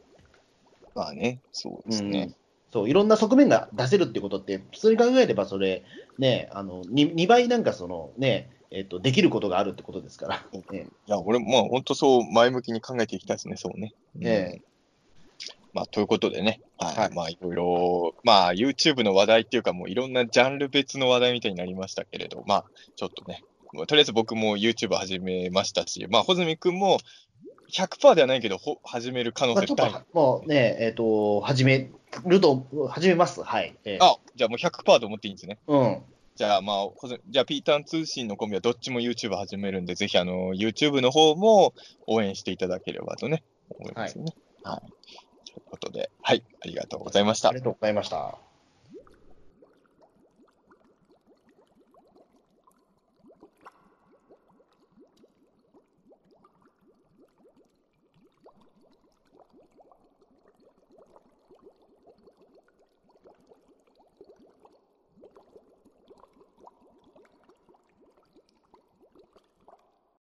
まあね、そうーうんですね。そう、いろんな側面が出せるってことって、普通に考えれば、それ、ね、あの 2, 2倍なんかその、ね、えっと、できることがあるってことですから。えいや、俺もまあ本当そう前向きに考えていきたいですね、そうね。うんえまあ、ということでね、はい。はいまあ、いろいろ、まあ、YouTube の話題っていうか、もういろんなジャンル別の話題みたいになりましたけれど、まあ、ちょっとね、とりあえず僕も YouTube 始めましたし、まあ、穂積君も100%ではないけど、ほ始める可能性大。っと、もうね、えっ、と、始めると、始めます。はい。えーあ、じゃあもう100%と思っていいんですね。うん。じゃあ、まあ、じゃあ、ピーターン通信のコンビはどっちも YouTube 始めるんで、ぜひ、あの、YouTube の方も応援していただければとね、思いますよね。はい。ということで、はい、ありがとうございましたあり。がとうございました。